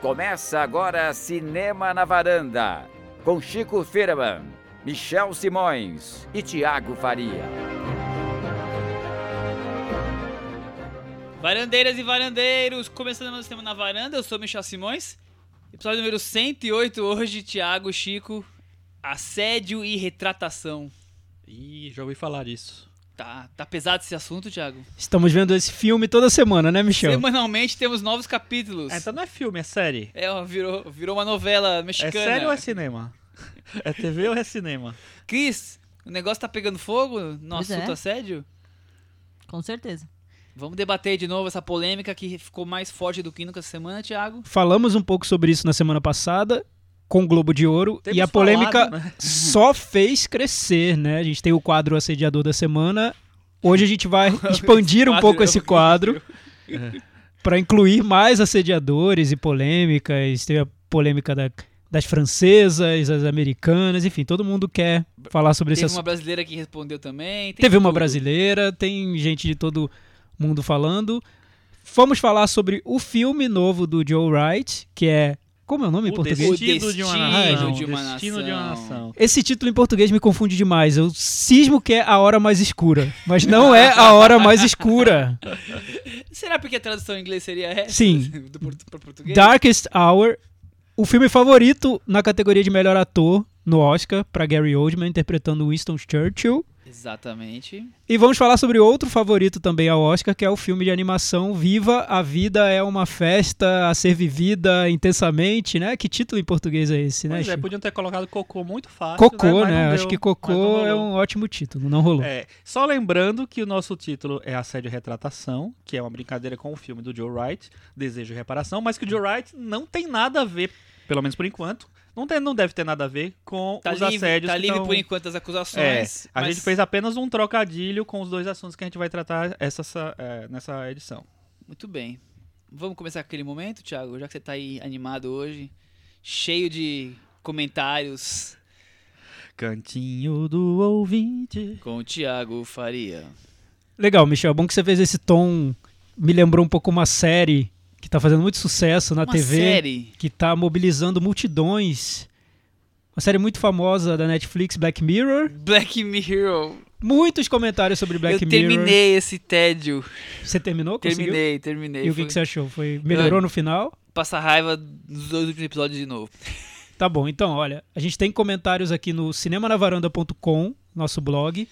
Começa agora Cinema na Varanda, com Chico Firman, Michel Simões e Tiago Faria. Varandeiras e varandeiros, começando mais Cinema na Varanda, eu sou Michel Simões. Episódio número 108 hoje, Tiago, Chico, assédio e retratação. Ih, já ouvi falar disso. Tá, tá pesado esse assunto, Thiago? Estamos vendo esse filme toda semana, né, Michel? Semanalmente temos novos capítulos. É, então não é filme, é série. É, ó, virou, virou uma novela mexicana. É série ou é cinema? É TV ou é cinema? Cris, o negócio tá pegando fogo no Pois assunto é. assédio? Com certeza. Vamos debater de novo essa polêmica que ficou mais forte do que nunca essa semana, Thiago. Falamos um pouco sobre isso na semana passada com o Globo de Ouro Temos e a polêmica falado, né? só fez crescer, né? A gente tem o quadro Assediador da Semana. Hoje a gente vai expandir um pouco é esse quadro para incluir mais assediadores e polêmicas. Teve a polêmica da- das francesas, as americanas, enfim, todo mundo quer falar sobre esse Teve uma brasileira que respondeu também. Teve uma tudo. brasileira, tem gente de todo mundo falando. Vamos falar sobre o filme novo do Joe Wright, que é. Como é o nome em O português? destino de uma Destino nação. de uma destino de uma nação. nação. Esse título em português me confunde demais. Eu cismo que é A Hora Mais Escura, mas não é A Hora Mais Escura. Será porque a tradução em inglês seria essa? Sim. Pra português? Darkest Hour, o filme favorito na categoria de melhor ator no Oscar, para Gary Oldman, interpretando Winston Churchill. Exatamente. E vamos falar sobre outro favorito também ao Oscar, que é o filme de animação Viva a Vida é uma Festa a Ser Vivida Intensamente, né? Que título em português é esse, né? Pois é, podiam ter colocado Cocô muito fácil. Cocô, Mas né? não Acho deu, que Cocô é um ótimo título, não rolou. É, só lembrando que o nosso título é Assédio e Retratação, que é uma brincadeira com o filme do Joe Wright, Desejo e Reparação, mas que o Joe Wright não tem nada a ver, pelo menos por enquanto, não, tem, não deve ter nada a ver com Tá os livre, assédios tá livre tão- por enquanto das É, acusações. a mas gente fez apenas um trocadilho com os dois assuntos que a gente vai tratar essa, essa- é, nessa edição. Muito bem. Vamos começar com aquele momento, Thiago? Já que você tá aí animado hoje, cheio de comentários Cantinho do ouvinte. com o Thiago Faria. Legal, Michel. Bom que você fez esse tom. Me lembrou um pouco uma série que tá fazendo muito sucesso na Uma TV. série. que tá mobilizando multidões. Uma série muito famosa da Netflix, Black Mirror. Black Mirror. Muitos comentários sobre Black Eu Mirror. terminei esse tédio. Você terminou? Conseguiu? Terminei, terminei. E o que, Foi que você achou? Foi melhorou no final? Passar raiva nos dois últimos episódios de novo. Tá bom, então, olha, a gente tem comentários aqui no cinemanavaranda.com, nosso blog,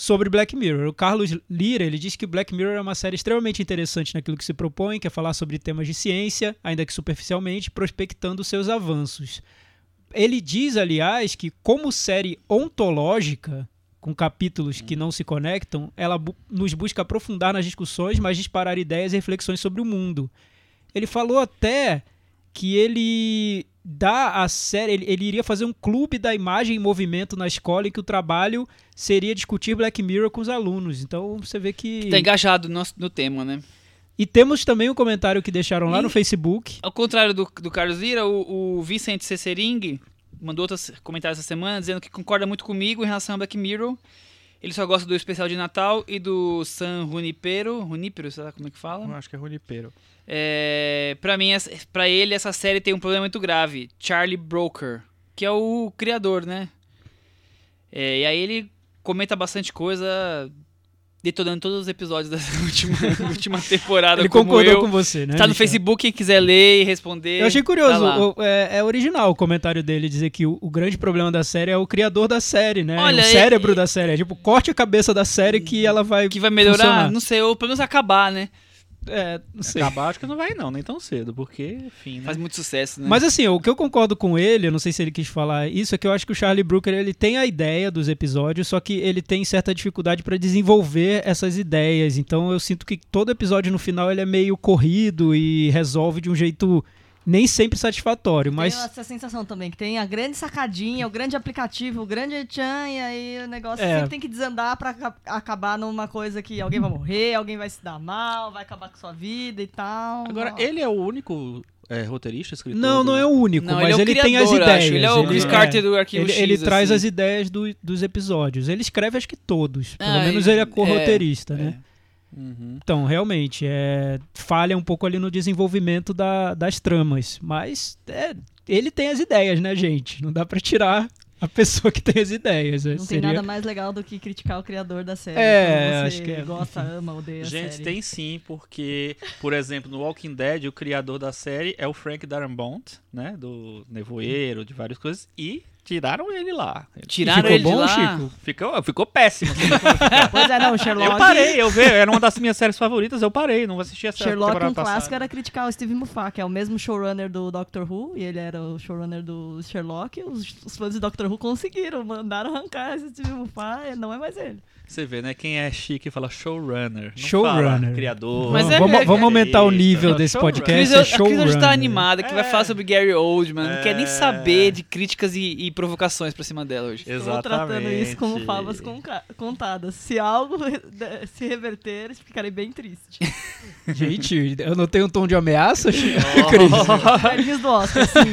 sobre Black Mirror. O Carlos Lira, ele diz que Black Mirror é uma série extremamente interessante naquilo que se propõe, que é falar sobre temas de ciência, ainda que superficialmente, prospectando seus avanços. Ele diz, aliás, que como série ontológica, com capítulos que não se conectam, ela bu- nos busca aprofundar nas discussões, mas disparar ideias e reflexões sobre o mundo. Ele falou até que ele dá a série, ele, ele iria fazer um clube da imagem em movimento na escola em que o trabalho seria discutir Black Mirror com os alunos. Então você vê que. Tá engajado no, no tema, né? E temos também um comentário que deixaram lá E- no Facebook. Ao contrário do, do Carlos Lira, o, o Vicente Cessering mandou outros comentários essa semana dizendo que concorda muito comigo em relação a Black Mirror. Ele só gosta do especial de Natal e do San Junipero. Junipero, sei lá como é que Eu fala? acho que é Runipeiro. É, pra mim, pra ele, essa série tem um problema muito grave. Charlie Broker, que é o criador, né? É, e aí ele comenta bastante coisa, detonando todos os episódios dessa última, última temporada. Ele concordou eu. com você, né? Tá no Michel? Facebook, quem quiser ler e responder. Eu achei tá curioso, lá. o- é, é original o comentário dele dizer que o, o grande problema da série é o criador da série, né? Olha, o cérebro da série. É tipo, corte a cabeça da série que ela vai. que vai melhorar, funcionar. não sei, ou pelo menos acabar, né? É, não sei. Acabar acho que não vai não, nem tão cedo, porque, enfim, né? Faz muito sucesso, né? Mas assim, o que eu concordo com ele, eu não sei se ele quis falar isso, é que eu acho que o Charlie Brooker ele tem a ideia dos episódios, só que ele tem certa dificuldade pra desenvolver essas ideias. Então eu sinto que todo episódio no final ele é meio corrido e resolve de um jeito nem sempre satisfatório, mas Tenho essa sensação também, que tem a grande sacadinha, o grande aplicativo, o grande tchan, e aí o negócio É. sempre tem que desandar pra aca- acabar numa coisa que alguém vai morrer, alguém vai se dar mal, vai acabar com sua vida e tal. Agora, Ó. ele é o único é, roteirista, escritor? não, não é o único, Não, mas ele é o ele tem as criador, ideias. acho. Ele é o Chris Carter do Arquivo ele, X, ele traz assim. as ideias do- dos episódios. Ele escreve acho que todos, pelo Ah, menos ele- ele é co-roteirista, é, né? Uhum. Então, realmente, é, falha um pouco ali no desenvolvimento da- das tramas. Mas é, ele tem as ideias, né, gente? Não dá pra tirar a pessoa que tem as ideias. né? Não Seria- tem nada mais legal do que criticar o criador da série. É, você acho que é, gosta, ama, odeia a Gente, série. tem sim, porque, por exemplo, no Walking Dead, o criador da série é o Frank Darabont, né? Do Nevoeiro, de várias coisas, e tiraram ele lá. Tiraram ficou ele de bom, lá. Chico? Ficou, ficou péssimo. Pois é, não, o Sherlock... eu parei, eu vi, era uma das minhas séries favoritas, eu parei, não assisti essa Sherlock, temporada um clássico, passada. era criticar o Steve Moffat, que é o mesmo showrunner do Doctor Who, e ele era o showrunner do Sherlock. Os, os fãs de Doctor Who conseguiram, mandaram arrancar esse Steve Moffat, não é mais ele. Você vê, né? Quem é chique fala showrunner. Não Showrunner. fala criador. Mas vamos, é- vamos- é- vamos aumentar o nível desse showrunner. podcast. Cris, é a Cris hoje tá showrunner. animada, que vai É. falar sobre Gary Oldman. Não quer nem É. saber de críticas e, e provocações pra cima dela hoje. Estou tratando isso como Exatamente. conca- contadas. Se algo se reverter, ficarei bem triste. Gente, eu não tenho um tom de ameaça, Chico? Velhinhos do Oscar, sim.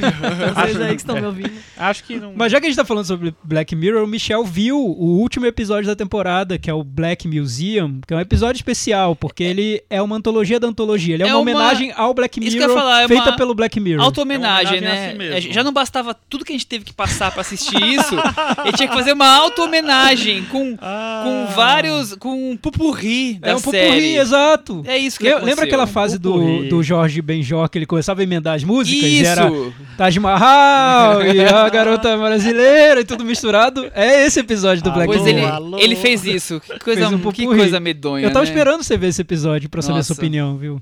Vocês aí que estão me ouvindo. Acho que não. Mas já que a gente tá falando sobre Black Mirror, o Michel viu o último episódio da temporada, que é o Black Museum, que é um episódio especial, porque ele é uma antologia da antologia. Ele é, É uma, uma- homenagem ao Black Isso Mirror, eu falar, é feita uma pelo Black Mirror. Auto-homenagem, É né? si. É, Já não bastava tudo que a gente teve que passar pra assistir isso. ele tinha que fazer uma auto-homenagem com, Ah. com vários. com um pupurri da É um série. pupurri, exato. É isso que Le- aconteceu. Lembra aquela fase do, Pupurri. do Jorge Benjor que ele começava a emendar as músicas? E Isso! era Taj Mahal e a garota brasileira e tudo misturado? É esse episódio do Ah, Black Pois Alô, ele, Mirror. ele fez isso. Que coisa, um que coisa medonha. Eu tava né? esperando você ver esse episódio pra saber a sua Nossa. opinião, viu?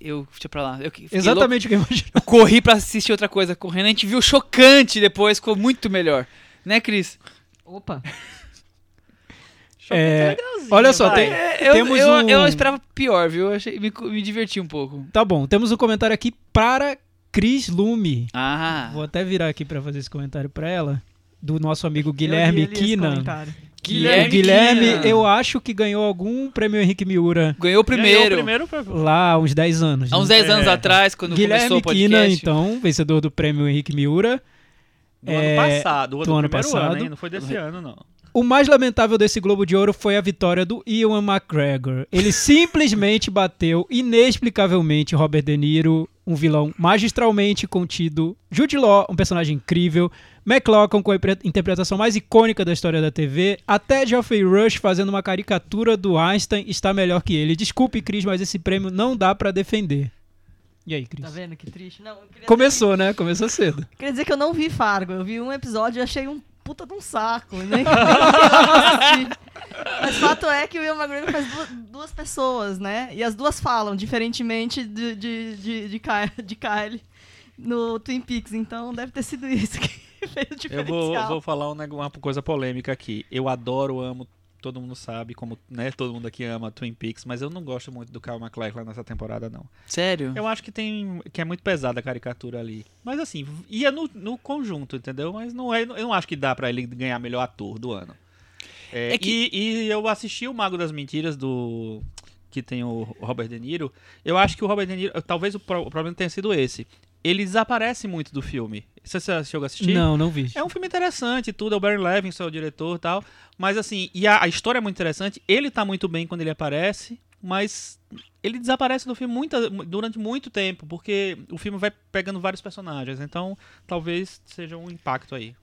Eu, deixa pra lá. Eu. Exatamente o que eu imaginei. Eu corri pra assistir outra coisa correndo. A gente viu chocante depois, ficou muito melhor. Né, Cris? Opa. É, olha só, tem, É, eu, temos eu, um... eu esperava pior, viu? Eu achei, me, me diverti um pouco. Tá bom, temos um comentário aqui para Cris Lume. Ah. Vou até virar aqui pra fazer esse comentário pra ela. Do nosso amigo Eu Guilherme li Guilherme o Guilherme, eu acho que ganhou algum prêmio Henrique Miura Ganhou o primeiro. Ganhou o primeiro pra- lá há uns 10 anos. Há uns né? 10 anos É. atrás, quando começou Guilherme o podcast. Kina, então, vencedor do prêmio Henrique Miura. Do É, ano passado. Do, do ano passado. ano? Não foi desse ano, não. O mais lamentável desse Globo de Ouro foi a vitória do Ewan McGregor. Ele simplesmente bateu inexplicavelmente Robert De Niro, um vilão magistralmente contido, Jude Law, um personagem incrível, McLaughlin com a interpretação mais icônica da história da TV, até Geoffrey Rush fazendo uma caricatura do Einstein está melhor que ele. Desculpe, Cris, mas esse prêmio não dá pra defender. E aí, Cris? Tá vendo que triste? Não, Começou, né? Começou cedo. Queria dizer que eu não vi Fargo. Eu vi um episódio e achei um puta de um saco. Nem assisti. Mas fato é que o Will McGregor faz duas, duas pessoas, né? E as duas falam, diferentemente de, de, de, de, Ky- de Kylie no Twin Peaks. Então deve ter sido isso que fez o Eu diferencial. vou, vou falar um uma coisa polêmica aqui. Eu adoro, amo, todo mundo sabe, como né, todo mundo aqui ama Twin Peaks, mas eu não gosto muito do Kyle MacLachlan nessa temporada, não. Sério? Eu acho que tem que é muito pesada a caricatura ali. Mas assim, ia no, no conjunto, entendeu? Mas não é, eu não acho que dá pra ele ganhar melhor ator do ano. É, É que- e, e eu assisti o Mago das Mentiras do que tem o Robert De Niro. Eu acho que o Robert De Niro, talvez o problema tenha sido esse. Ele desaparece muito do filme. Você você chegou a assistir? Não, não vi. É um filme interessante, tudo. É o Barry Levinson, é o diretor e tal. Mas assim, e a, a história é muito interessante. Ele tá muito bem quando ele aparece, mas ele desaparece do filme muita, durante muito tempo, porque o filme vai pegando vários personagens. Então, talvez seja um impacto aí.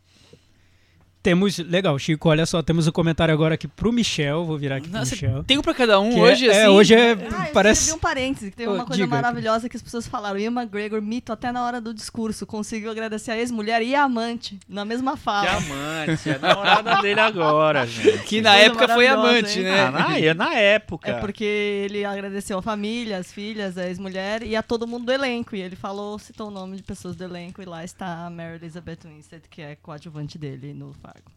Temos. Legal, Chico, olha só, temos um comentário agora aqui pro Michel. Vou virar aqui pro Nossa, Michel. tem um pra cada um Que hoje, é, assim? é, hoje é. Ah, eu parece. escrevi um parêntese, que uma coisa diga, maravilhosa que as pessoas falaram. Ian McGregor, mito até na hora do discurso, conseguiu agradecer a ex-mulher e a amante na mesma fala. Que amante, é a namorada dele agora, gente. Que na Coisa época foi amante, hein? né? Ah, na, é na época. É porque ele agradeceu a família, as filhas, a ex-mulher e a todo mundo do elenco. E ele falou, citou o nome de pessoas do elenco e lá está a Mary Elizabeth Winstead, que é coadjuvante dele no Fargo.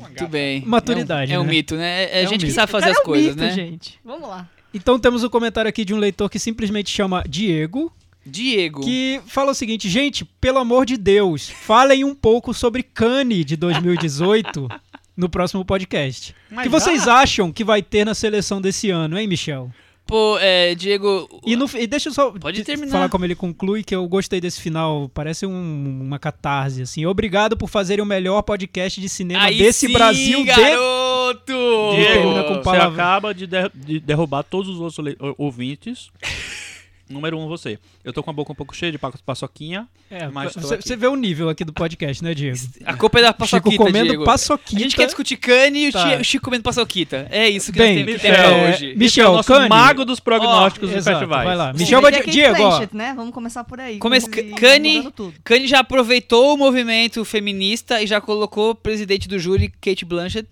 Muito bem. Maturidade, É um, é um né? mito, né? É, É gente um que mito. sabe fazer as é um coisas, mito, né? gente. Vamos lá. Então temos um comentário aqui de um leitor que simplesmente chama Diego, Diego. que fala o seguinte: gente, pelo amor de Deus, falem um pouco sobre Cannes de 2018 no próximo podcast. O que vocês acham que vai ter na seleção desse ano, hein, Michel? Pô, é, Diego. E, no, e deixa eu só Pode te- terminar. falar como ele conclui, que eu gostei desse final. Parece um- uma catarse, assim. Obrigado por fazerem o melhor podcast de cinema Aí desse sim, Brasil de... garoto! Oh! Diego, você acaba de, der- de derrubar todos os outros ouvintes. Número um, você. Eu tô com a boca um pouco cheia de pa- paçoquinha. É, Mas você, vê o nível aqui do podcast, né, Diego? A culpa é da Chico paçoquita, comendo Diego. paçoquita. A gente quer discutir Cane e o Tá. Chi- o Chico comendo paçoquita. É isso que Bem, nós temos é, hoje. Mi- Michel, é o nosso Cane. mago dos prognósticos dos Exato, festivais. vai lá. Sim, Michel é Diego, ó. Blanchett, né? Vamos começar por aí. Come- Kanye-. Kanye já aproveitou o movimento feminista e já colocou o presidente do júri, Kate Blanchett,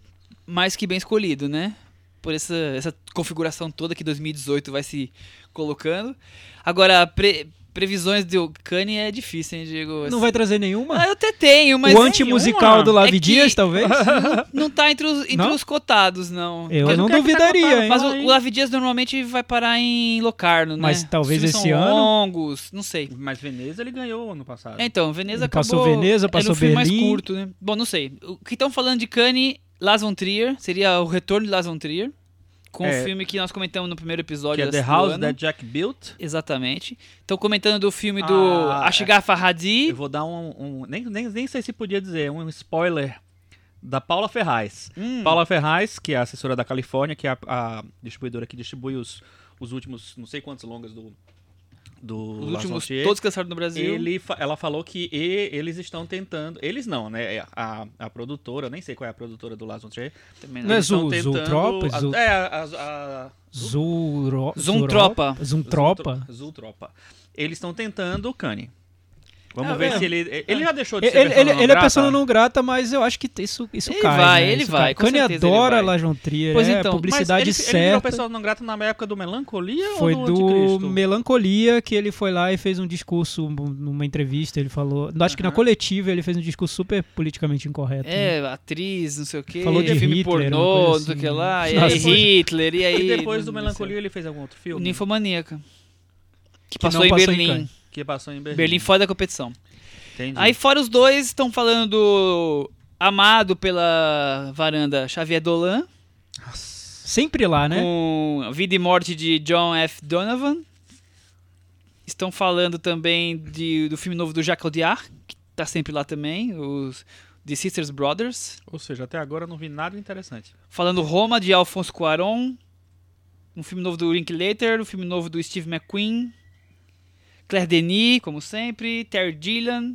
mais que bem escolhido, né? Por essa, essa configuração toda que 2018 vai se colocando. Agora, pre- previsões do Kanye é difícil, hein, Diego? Não vai trazer nenhuma? Ah, eu até tenho, mas o anti-musical do Lavi É Dias, talvez? não tá entre os, entre Não? os cotados, não. Eu Porque- não tá duvidaria, cotado? hein? Mas o, o Lavi Dias normalmente vai parar em Locarno, né? Mas talvez esse ano. longos, não sei. Mas Veneza ele ganhou ano passado. É, Então, Veneza Ele passou acabou... Veneza, é passou filme mais Berlim. curto, né? Bom, não sei. O que estão falando de Cannes, Lars von Trier, seria o retorno de Lars von Trier, com É. o filme que nós comentamos no primeiro episódio que é The House ano. That Jack Built. Exatamente. Estão comentando do filme do Ah, Asghar Farhadi. Eu vou dar um. um- nem, nem, nem sei se podia dizer, um spoiler da Paula Ferraz. Hum, Paula Ferraz, que é a assessora da Califórnia, que é a, a distribuidora que distribui os, os últimos não sei quantos longas do. Do os últimos todos cancelados no Brasil. Ele, ela falou que e- eles estão tentando. Eles não, né? A, a produtora, nem sei qual é a produtora do Trier. Também Não é Eles estão Zu- tentando- Zultropa? a- Zu- É, a, a, Zuro... Zumtropa. Zumtropa? Zultro- Zultropa. Eles estão tentando o Kanye. Vamos Ah, ver é. se ele. Ele já deixou de ser Ele, ele, ele é grata? persona não grata, mas eu acho que isso, isso Ele cai. vai, né? ele Isso vai, cai. com Kanye certeza ele adora vai. Lars von Trier, Pois é então, publicidade ele, ele virou certa. persona não grata na época do Melancolia Foi ou do, do? Melancolia que ele foi lá e fez um discurso numa entrevista. Ele falou. Acho que na coletiva ele fez um discurso super politicamente incorreto. né? É, atriz, não sei o quê. Falou de filme Hitler, pornô, não sei o que assim. lá. E aí Hitler, e aí... E depois do. Melancolia ele fez algum outro filme? Ninfomaníaca. Que Que passou em Berlim. Que passou em Berlim. Berlim fora da competição. Entendi. Aí fora os dois, estão falando do amado pela varanda Xavier Dolan, Sempre lá, né? com Vida e Morte de John F. Donovan. Estão falando também de, do filme novo do Jacques Audiard, que tá sempre lá também, os The Sisters Brothers. Ou seja, até agora não vi nada interessante. Falando Roma, de Alfonso Cuarón. Um filme novo do Linklater, um filme novo do Steve McQueen. Claire Denis, como sempre. Terry Gilliam.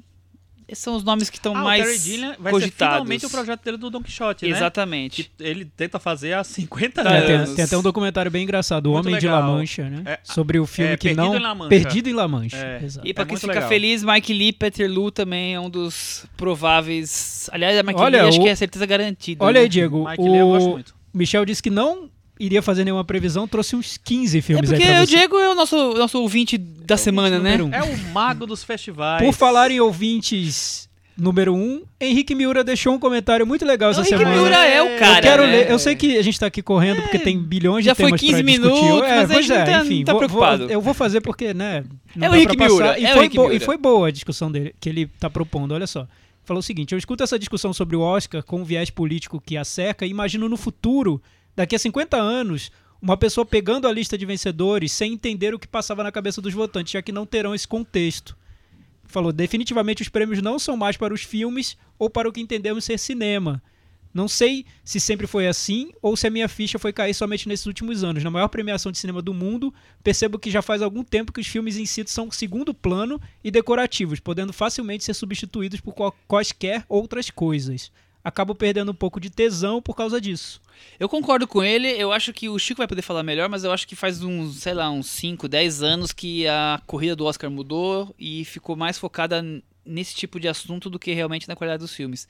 Esses são os nomes que estão ah, mais o Terry Gilliam vai cogitados. ser finalmente o projeto dele do Don Quixote, né? Exatamente. Que ele tenta fazer há 50 Tá, anos. É, tem, tem até um documentário bem engraçado, O Muito Homem de La legal. Mancha, né? É, Sobre o filme é, que Perdido não. em La Mancha. Perdido em La Mancha. É. Exato. E pra É quem fica legal. feliz, Mike Lee Peterloo também é um dos prováveis. Aliás, a Mike Olha, Lee acho o- que é certeza garantida. Olha né? aí, Diego. Mike Lee eu gosto O muito. Michel disse que não iria fazer nenhuma previsão, trouxe uns 15 É filmes aí porque pra o você. Diego é o nosso, nosso ouvinte da semana, né? um. É o mago dos festivais. Por falar em ouvintes número 1, um, Henrique Miura deixou um comentário muito legal essa Henrique semana. Miura é o cara. eu quero né? ler, eu sei que a gente tá aqui correndo porque tem bilhões já de foi temas 15 pra minutos, discutir. É, mas pois é, tá- enfim, não tá vou- preocupado. vou- eu vou fazer porque, né, não É o Henrique. Miura, E, é foi Henrique bo- e Miura. foi boa a discussão dele, que ele tá propondo, olha só. Falou o seguinte, eu escuto essa discussão sobre o Oscar com o viés político que a cerca e imagino no futuro, daqui a 50 anos, uma pessoa pegando a lista de vencedores sem entender o que passava na cabeça dos votantes, já que não terão esse contexto. Falou, definitivamente os prêmios não são mais para os filmes ou para o que entendemos ser cinema. Não sei se sempre foi assim ou se a minha ficha foi cair somente nesses últimos anos. Na maior premiação de cinema do mundo, percebo que já faz algum tempo que os filmes em si são segundo plano e decorativos, podendo facilmente ser substituídos por quaisquer outras coisas. Acabo perdendo um pouco de tesão por causa disso. Eu concordo com ele, eu acho que o Chico vai poder falar melhor, mas eu acho que faz uns, sei lá, uns 5, 10 anos que a corrida do Oscar mudou e ficou mais focada nesse tipo de assunto do que realmente na qualidade dos filmes.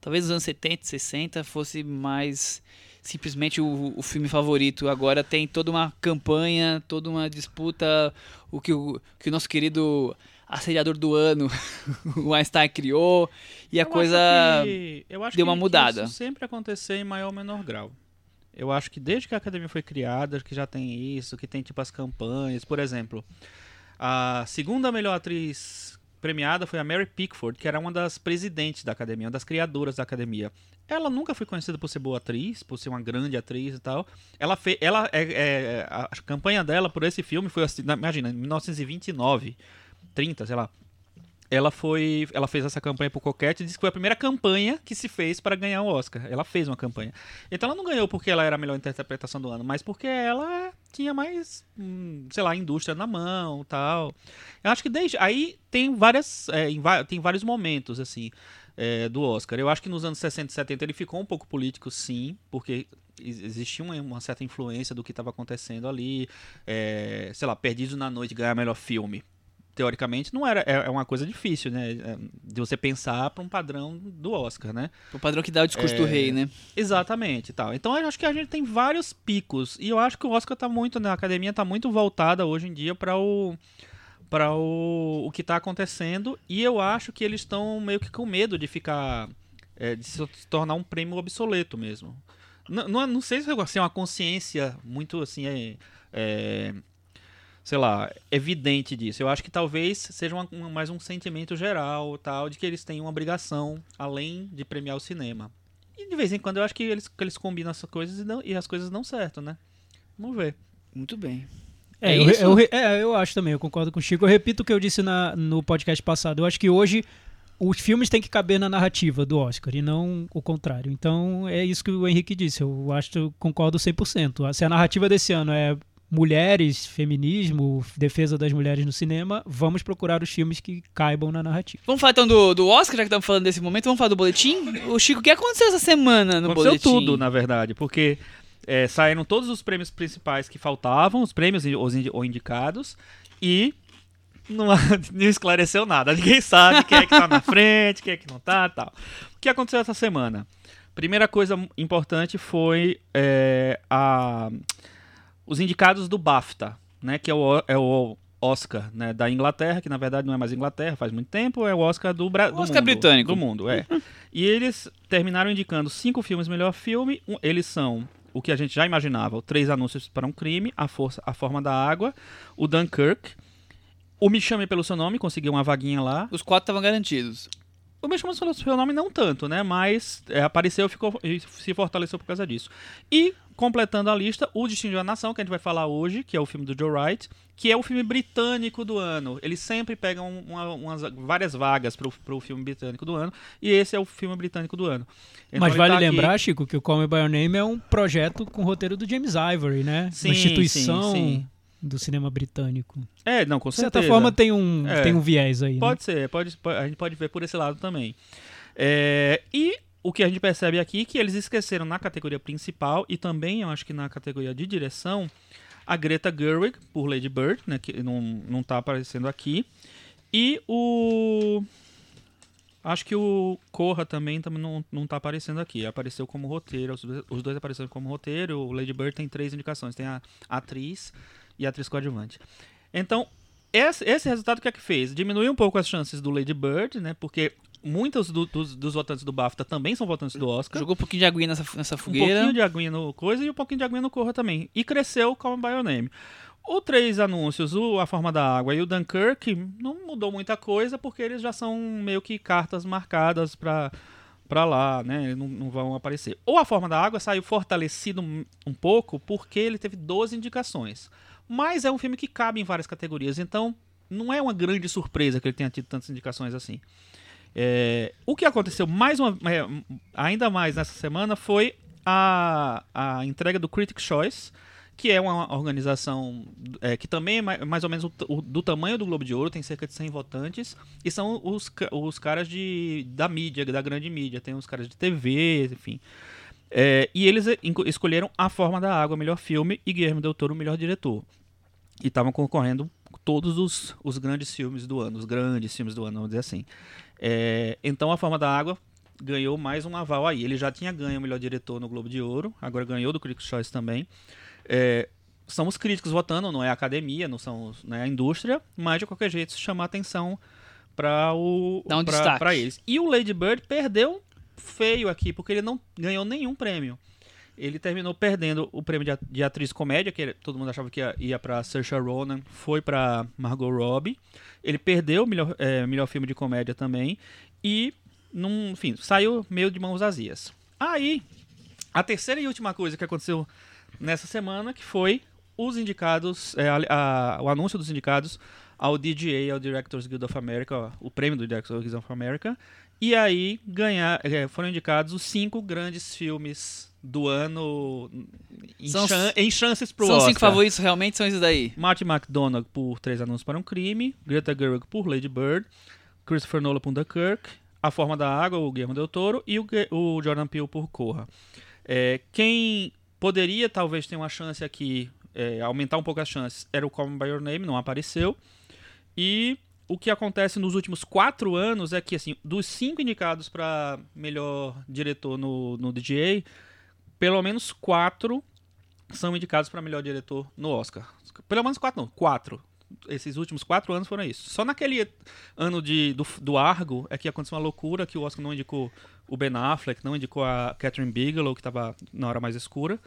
Talvez nos anos 70, 60 fosse mais simplesmente o, o filme favorito. Agora tem toda uma campanha, toda uma disputa, o que o, que o nosso querido assediador do ano, o Einstein criou, e a Eu coisa... que- eu acho deu que- uma que mudada. Isso sempre acontecer em maior ou menor grau. Eu acho que desde que a academia foi criada, que já tem isso, que tem tipo as campanhas. Por exemplo, a segunda melhor atriz premiada foi a Mary Pickford, que era uma das presidentes da academia, uma das criadoras da academia. Ela nunca foi conhecida por ser boa atriz, por ser uma grande atriz e tal. Ela fez, ela é, é- a campanha dela por esse filme foi assim, na- imagina, em 1929, 30, sei lá. ela foi, ela fez essa campanha pro Coquette e disse que foi a primeira campanha que se fez para ganhar o Oscar. Ela fez uma campanha. Então ela não ganhou porque ela era a melhor interpretação do ano, mas porque ela tinha mais, hum, sei lá, indústria na mão, tal. Eu acho que desde aí tem várias, é, tem vários momentos assim é, do Oscar. Eu acho que nos anos 60 e 70 ele ficou um pouco político, sim, porque ex- existia uma, uma certa influência do que estava acontecendo ali. É, sei lá, Perdidos na Noite ganhar melhor filme. Teoricamente não era é é uma coisa difícil, né? é, De você pensar para um padrão do Oscar, né? O padrão que dá o discurso do É. rei, né? Exatamente, tal. Então eu acho que a gente tem vários picos e eu acho que o Oscar tá muito, né, a academia tá muito voltada hoje em dia para o para o, o que tá acontecendo e eu acho que eles estão meio que com medo de ficar é, de se tornar um prêmio obsoleto mesmo. Não, não, não sei se é uma consciência muito assim é, é, sei lá, evidente disso. Eu acho que talvez seja uma- uma- mais um sentimento geral, tal, de que eles têm uma obrigação além de premiar o cinema. E de vez em quando eu acho que eles, que eles combinam essas coisas e, dão- e as coisas dão certo, né? Vamos ver. Muito bem. É, É eu, isso? eu é, eu acho também, eu concordo com o Chico. Eu repito o que eu disse na- no podcast passado. Eu acho que hoje os filmes têm que caber na narrativa do Oscar e não o contrário. Então é isso que o Henrique disse. Eu acho que eu concordo 100%. Se a narrativa desse ano é mulheres, feminismo, defesa das mulheres no cinema, vamos procurar os filmes que caibam na narrativa. Vamos falar então do, do Oscar, já que estamos falando desse momento. Vamos falar do boletim? O Chico, o que aconteceu essa semana no Aconteceu boletim? tudo, na verdade, porque é, saíram todos os prêmios principais que faltavam, os prêmios ou indicados, e não, não esclareceu nada. Ninguém sabe quem é que tá na frente, quem é que não tá tal. O que aconteceu essa semana? Primeira coisa importante foi é, a, os indicados do BAFTA, né, que é o, é o Oscar né, da Inglaterra, que na verdade não é mais Inglaterra, faz muito tempo, é o Oscar do Brasil. Oscar britânico. Do mundo, é. E eles terminaram indicando cinco filmes melhor filme. Um- Eles são o que a gente já imaginava: o Três Anúncios para um Crime, A Força, A Forma da Água, o Dunkirk. O Me Chame Pelo Seu Nome, conseguiu uma vaguinha lá. Os quatro estavam garantidos. O Me Chame Pelo Seu Nome não tanto, né? Mas é, apareceu ficou, e se fortaleceu por causa disso. E, completando a lista, O Destino de uma Nação, que a gente vai falar hoje, que é o filme do Joe Wright, que é o filme britânico do ano. Eles sempre pegam uma- umas, várias vagas pro, pro filme britânico do ano, e esse é o filme britânico do ano. Então Mas vale tá aqui- lembrar, Chico, que o Call Me By Your Name é um projeto com roteiro do James Ivory, né? Sim, Uma instituição sim, sim. do cinema britânico. É, não, com De certa certeza. forma tem um, É. tem um viés aí. né? Pode ser, pode, pode- a gente pode ver por esse lado também. É, e o que a gente percebe aqui é que eles esqueceram na categoria principal e também, eu acho que na categoria de direção, a Greta Gerwig, por Lady Bird, né, que não, não tá aparecendo aqui. E o... Acho que o Corra também, também não, não tá aparecendo aqui. Apareceu como roteiro. Os dois, os dois apareceram como roteiro. O Lady Bird tem três indicações. Tem a atriz e a atriz coadjuvante. Então, esse, esse resultado o que é que fez? Diminuiu um pouco as chances do Lady Bird, né? Porque muitos do- dos, dos votantes do BAFTA também são votantes do Oscar. Jogou um pouquinho de aguinha nessa, nessa um fogueira. pouquinho de aguinha no coisa e um pouquinho de aguinha no Corra também. E cresceu o Call Me By Your Name. O Três Anúncios, o A Forma da Água e o Dunkirk não mudou muita coisa porque eles já são meio que cartas marcadas pra, pra lá, né? Não, não vão aparecer. O A Forma da Água saiu fortalecido um, um pouco porque ele teve 12 indicações. Mas é um filme que cabe em várias categorias, então não é uma grande surpresa que ele tenha tido tantas indicações assim. É, o que aconteceu mais uma, é, ainda mais nessa semana foi a, a entrega do Critics' Choice, que é uma organização é, que também é mai- mais ou menos o, o- do tamanho do Globo de Ouro, tem cerca de 100 votantes, e são os, os caras de, da mídia, da grande mídia, tem os caras de TV, enfim. É, e eles enco- escolheram A Forma da Água, melhor filme, e Guilherme Del Toro, melhor diretor. E estavam concorrendo todos os, os grandes filmes do ano, os grandes filmes do ano, vamos dizer assim. É, então A Forma da Água ganhou mais um aval aí. Ele já tinha ganho o melhor diretor no Globo de Ouro, agora ganhou do Critics' Choice também. É, são os críticos votando, não é a academia, não são os- não é a indústria, mas de qualquer jeito chamar atenção para o um pra eles. E o Lady Bird perdeu feio aqui, porque ele não ganhou nenhum prêmio. Ele terminou perdendo o prêmio de, atriz comédia, que todo mundo achava que ia, ia para Saoirse Ronan, foi para Margot Robbie. Ele perdeu o melhor, é, melhor filme de comédia também e, num, enfim, saiu meio de mãos vazias. Aí, a terceira e última coisa que aconteceu nessa semana, que foi os indicados, é, a- a- o anúncio dos indicados ao DGA, ao Directors Guild of America, ó, o prêmio do Directors Guild of America. E aí ganhar, é, foram indicados os cinco grandes filmes do ano em, São- chan- em chances pro São Oscar. cinco favoritos, realmente são esses daí. Martin McDonagh por Três Anúncios para um Crime, Greta Gerwig por Lady Bird, Christopher Nolan por Dunkirk, A Forma da Água, o Guillermo del Toro e o, o Jordan Peele por Corra. É, quem poderia talvez ter uma chance aqui, é, aumentar um pouco as chances, era o Call Me By Your Name, não apareceu. E o que acontece nos últimos quatro anos é que, assim, dos cinco indicados para melhor diretor no, no DGA, pelo menos quatro são indicados para melhor diretor no Oscar. Pelo menos quatro, não, quatro. Esses últimos quatro anos foram isso. Só naquele ano de, do, do Argo é que aconteceu uma loucura que o Oscar não indicou o Ben Affleck, não indicou a Catherine Bigelow, que estava na hora mais escura.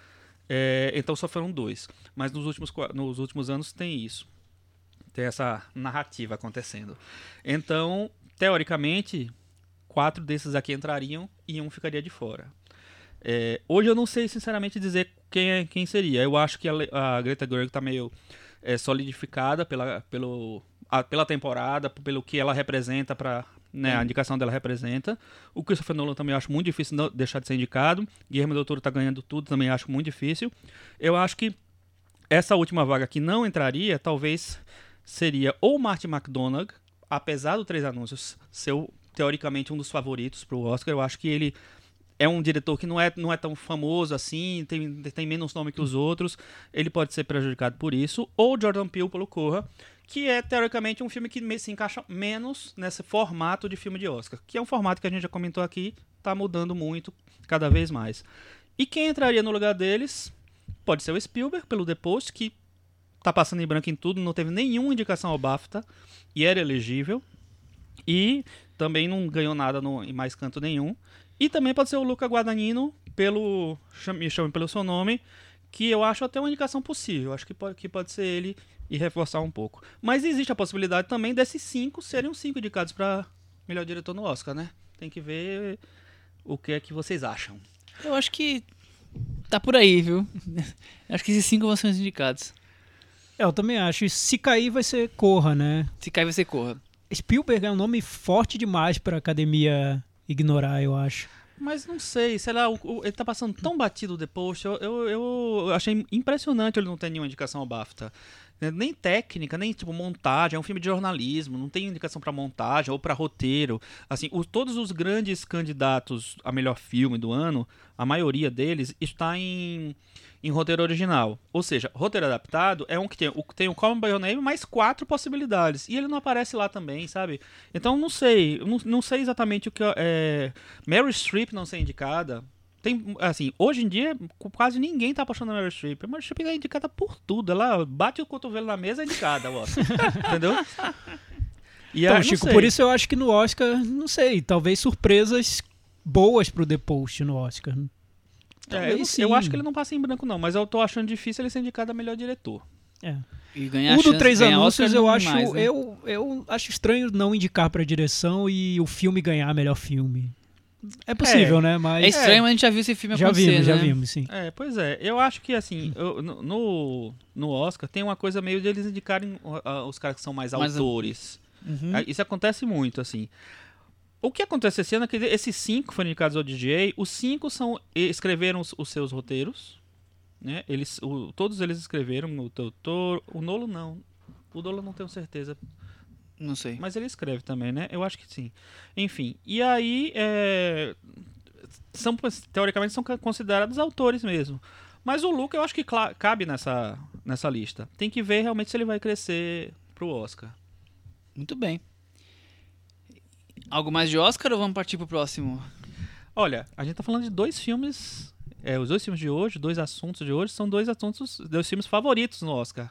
É, então só foram dois. Mas nos últimos, nos últimos anos tem isso. Tem essa narrativa acontecendo. Então, teoricamente, quatro desses aqui entrariam e um ficaria de fora. É, hoje eu não sei sinceramente dizer quem, é, quem seria. Eu acho que a, a Greta Gerwig está meio é, solidificada pela, pelo, a- pela temporada, pelo que ela representa para né, a indicação dela representa. O Christopher Nolan também acho muito difícil não deixar de ser indicado. Guilherme Del Toro tá ganhando tudo, também acho muito difícil. Eu acho que essa última vaga que não entraria, talvez seria ou Martin McDonagh, apesar do Três Anúncios ser teoricamente um dos favoritos para o Oscar. Eu acho que ele é um diretor que não é, não é tão famoso assim, tem, tem menos nome que os outros, ele pode ser prejudicado por isso, ou Jordan Peele pelo Corra, que é teoricamente um filme que se encaixa menos nesse formato de filme de Oscar, que é um formato que a gente já comentou aqui, tá mudando muito cada vez mais. E quem entraria no lugar deles pode ser o Spielberg pelo The Post, que tá passando em branco em tudo, não teve nenhuma indicação ao BAFTA e era elegível. E também não ganhou nada no, em mais canto nenhum. E também pode ser o Luca Guadagnino, pelo me chame pelo seu nome, que eu acho até uma indicação possível. Acho que pode, que pode ser ele e reforçar um pouco. Mas existe a possibilidade também desses cinco serem os cinco indicados para melhor diretor no Oscar, né? Tem que ver o que é que vocês acham. Eu acho que tá por aí, viu? acho que esses cinco vão ser os indicados. É, eu também acho. E se cair, vai ser Corra, né? Se cair, vai ser Corra. Spielberg é um nome forte demais pra academia ignorar, eu acho. Mas não sei, sei lá, o- o- ele tá passando tão batido depois. Eu, eu, eu achei impressionante ele não ter nenhuma indicação ao BAFTA. É, Nem técnica, nem tipo montagem. É um filme de jornalismo, não tem indicação pra montagem ou pra roteiro. Assim, o- todos os grandes candidatos a melhor filme do ano, a maioria deles está em, em roteiro original. Ou seja, roteiro adaptado é um que tem o, tem o Me By Your Name mais quatro possibilidades. E ele não aparece lá também, sabe? Então não sei, não, não sei exatamente o que é Mary Streep não ser indicada. Tem, assim, hoje em dia qu- quase ninguém tá apaixonando a Mary Streep. A Mary Streep é indicada por tudo. Ela bate o cotovelo na mesa é indicada, ó. Entendeu? E Então, aí, Chico, sei. por isso eu acho que no Oscar, não sei, talvez surpresas boas pro The Post no Oscar. É, eu, Talvez não- sim. eu acho que ele não passa em branco, não, mas eu tô achando difícil ele ser indicado a melhor diretor. É. E ganhar O do chance- Três Anúncios eu não acho, mais, né? eu, eu acho estranho não indicar pra direção e o filme ganhar melhor filme. É possível, né? Mas É estranho, mas a gente já viu esse filme já acontecer, vimos, já né? vimos, sim. É, pois é. Eu acho que, assim, eu- no- no, Oscar tem uma coisa meio de eles indicarem uh, os caras que são mais Mais- autores. Uhum. Ah, Isso acontece muito, assim. O que acontece esse ano é que esses cinco foram indicados ao DJ, os cinco são, escreveram os, os seus roteiros, né? Eles, o- todos eles escreveram, o Doutor, o Nolo não. O Nolo não tenho certeza, Não sei. mas ele escreve também, né? Eu acho que sim. Enfim, e aí, é, são, teoricamente, são considerados autores mesmo. Mas o Luca eu acho que cabe nessa, nessa lista. Tem que ver realmente se ele vai crescer pro Oscar. Muito bem. Algo mais de Oscar ou vamos partir pro próximo? Olha, a gente tá falando de dois filmes. é, os dois filmes de hoje, dois assuntos de hoje, são dois assuntos, dois filmes favoritos no Oscar.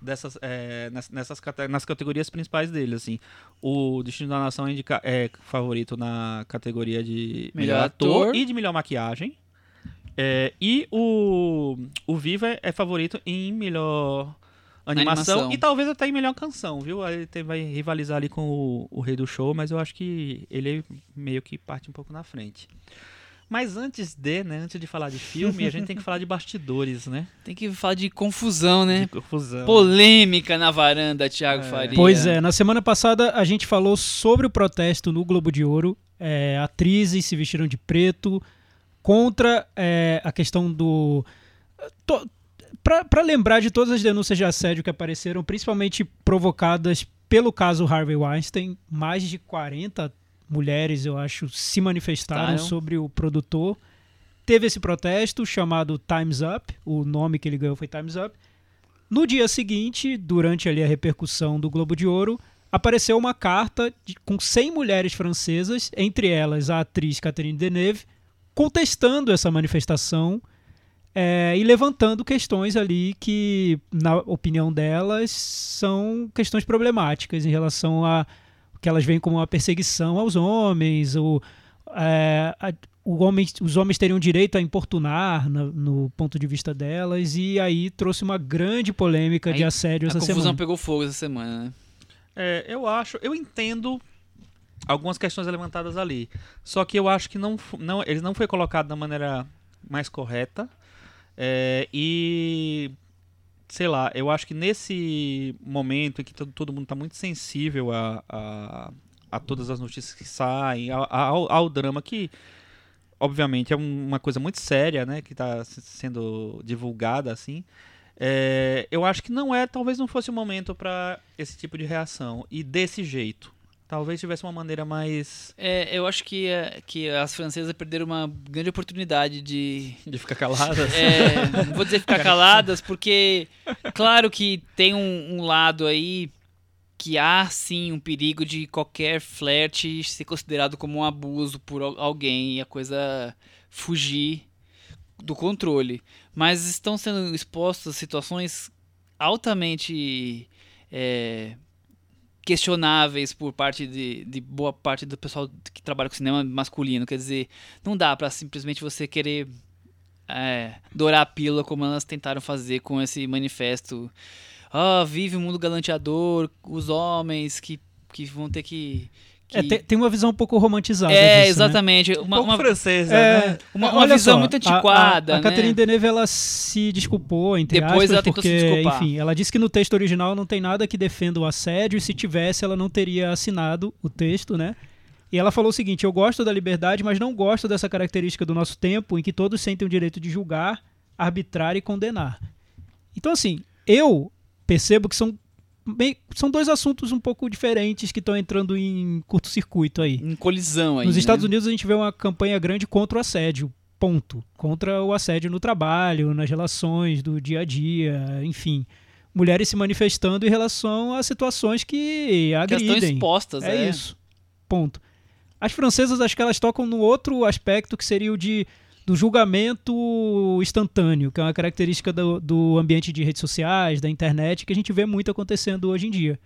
Dessas, é, nessas, cate- nas categorias principais dele, assim. O Destino da Nação é, indica- é favorito na categoria de melhor, Melhor ator, ator. e de melhor maquiagem. É, e o, o Viva é favorito em melhor animação, Animação. e talvez até em melhor canção, viu? Aí Ele tem- vai rivalizar ali com o, o Rei do Show, mas eu acho que ele meio que parte um pouco na frente. Mas antes de, né, antes de falar de filme, a gente tem que falar de bastidores, né? Tem que falar de confusão, né? De confusão. Polêmica na varanda, Thiago É. Faria. Pois é, na semana passada a gente falou sobre o protesto no Globo de Ouro. É, atrizes se vestiram de preto contra é, a questão do. To, Para lembrar de todas as denúncias de assédio que apareceram, principalmente provocadas pelo caso Harvey Weinstein, mais de 40 mulheres, eu acho, se manifestaram Estaram. sobre o produtor. Teve esse protesto chamado Time's Up, o nome que ele ganhou foi Time's Up. No dia seguinte, durante ali a repercussão do Globo de Ouro, apareceu uma carta de- com 100 mulheres francesas, entre elas a atriz Catherine Deneuve, contestando essa manifestação é, e levantando questões ali que, na opinião delas, são questões problemáticas em relação a o que elas veem como uma perseguição aos homens, ou é, a- o homem, os homens teriam direito a importunar no, no ponto de vista delas, e aí trouxe uma grande polêmica de Aí assédio A essa confusão semana. pegou fogo essa semana, né? É, eu acho, eu entendo algumas questões levantadas ali. Só que eu acho que não, não ele não foi colocado da maneira mais correta. É, e sei lá, eu acho que nesse momento em que todo, todo mundo está muito sensível a, a, a todas as notícias que saem, ao, ao drama que obviamente é um- uma coisa muito séria, né, que está sendo divulgada assim. É, eu acho que não é, talvez não fosse o momento para esse tipo de reação e desse jeito. Talvez tivesse uma maneira mais É, eu acho que, é, que as francesas perderam uma grande oportunidade de. de ficar caladas. É, não vou dizer ficar caladas, porque claro que tem um, um lado aí que há sim um perigo de qualquer flerte ser considerado como um abuso por al- alguém e a coisa fugir do controle. Mas estão sendo expostas situações altamente é, questionáveis por parte de, de boa parte do pessoal que trabalha com cinema masculino. Quer dizer, não dá pra simplesmente você querer é, dourar a pílula como elas tentaram fazer com esse manifesto. Ah, vive um mundo galanteador, os homens que, que vão ter que. Que... É, tem, tem uma visão um pouco romantizada É, disso, né? exatamente. Um Uma, pouco uma, francesa, É, né? uma- uma olha visão só, muito a- antiquada, A, a, né? Catherine Deneuve, ela se desculpou, entre Depois aspas, ela tentou se porque, desculpar. enfim, ela disse que no texto original não tem nada que defenda o assédio, e se tivesse, ela não teria assinado o texto, né? E ela falou o seguinte, eu gosto da liberdade, mas não gosto dessa característica do nosso tempo em que todos sentem o direito de julgar, arbitrar e condenar. Então, assim, eu percebo que são, bem- são dois assuntos um pouco diferentes que estão entrando em curto-circuito aí. em colisão aí. Nos né? Estados Unidos a gente vê uma campanha grande contra o assédio, ponto. Contra o assédio no trabalho, nas relações do dia a dia, enfim. Mulheres se manifestando em relação a situações que Que estão agridem. expostas, É é, isso. Ponto. As francesas, acho que elas tocam no outro aspecto que seria o de do julgamento instantâneo, que é uma característica do, do ambiente de redes sociais, da internet, que a gente vê muito acontecendo hoje em dia.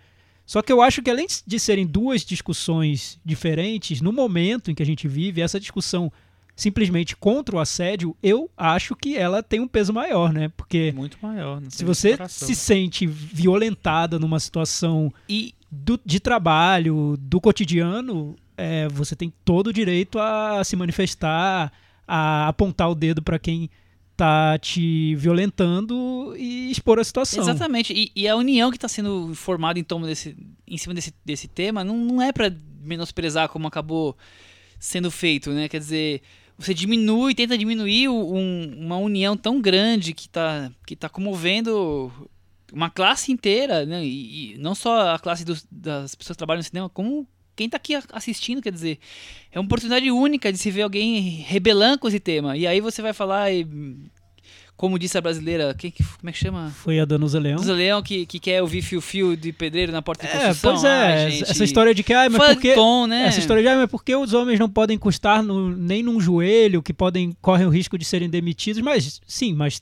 Só que eu acho que além de serem duas discussões diferentes, no momento em que a gente vive, essa discussão simplesmente contra o assédio, eu acho que ela tem um peso maior, né? Porque Muito maior. se você se sente violentada numa situação E do- de trabalho, do cotidiano, é, você tem todo o direito a se manifestar, a apontar o dedo para quem tá te violentando e expor a situação. Exatamente. E, e a união que está sendo formada em, torno desse, em cima desse, desse tema não, não é para menosprezar como acabou sendo feito, né? Quer dizer, você diminui, tenta diminuir um- uma união tão grande que está que tá comovendo uma classe inteira, né? E, e não só a classe dos- das pessoas que trabalham no cinema, como quem está aqui assistindo, quer dizer, é uma oportunidade única de se ver alguém rebelando com esse tema. E aí você vai falar, e, como disse a brasileira, quem, que- como é que chama? Foi a Danusa Leão. Dos Leão que, que quer ouvir fio-fio de pedreiro na porta de É, construção. pois é, Ai, gente. essa história de que, ah, mas por que... Né? Essa história de, ah, mas por que os homens não podem encostar no- nem num joelho, que podem correm o risco de serem demitidos? Mas, sim, mas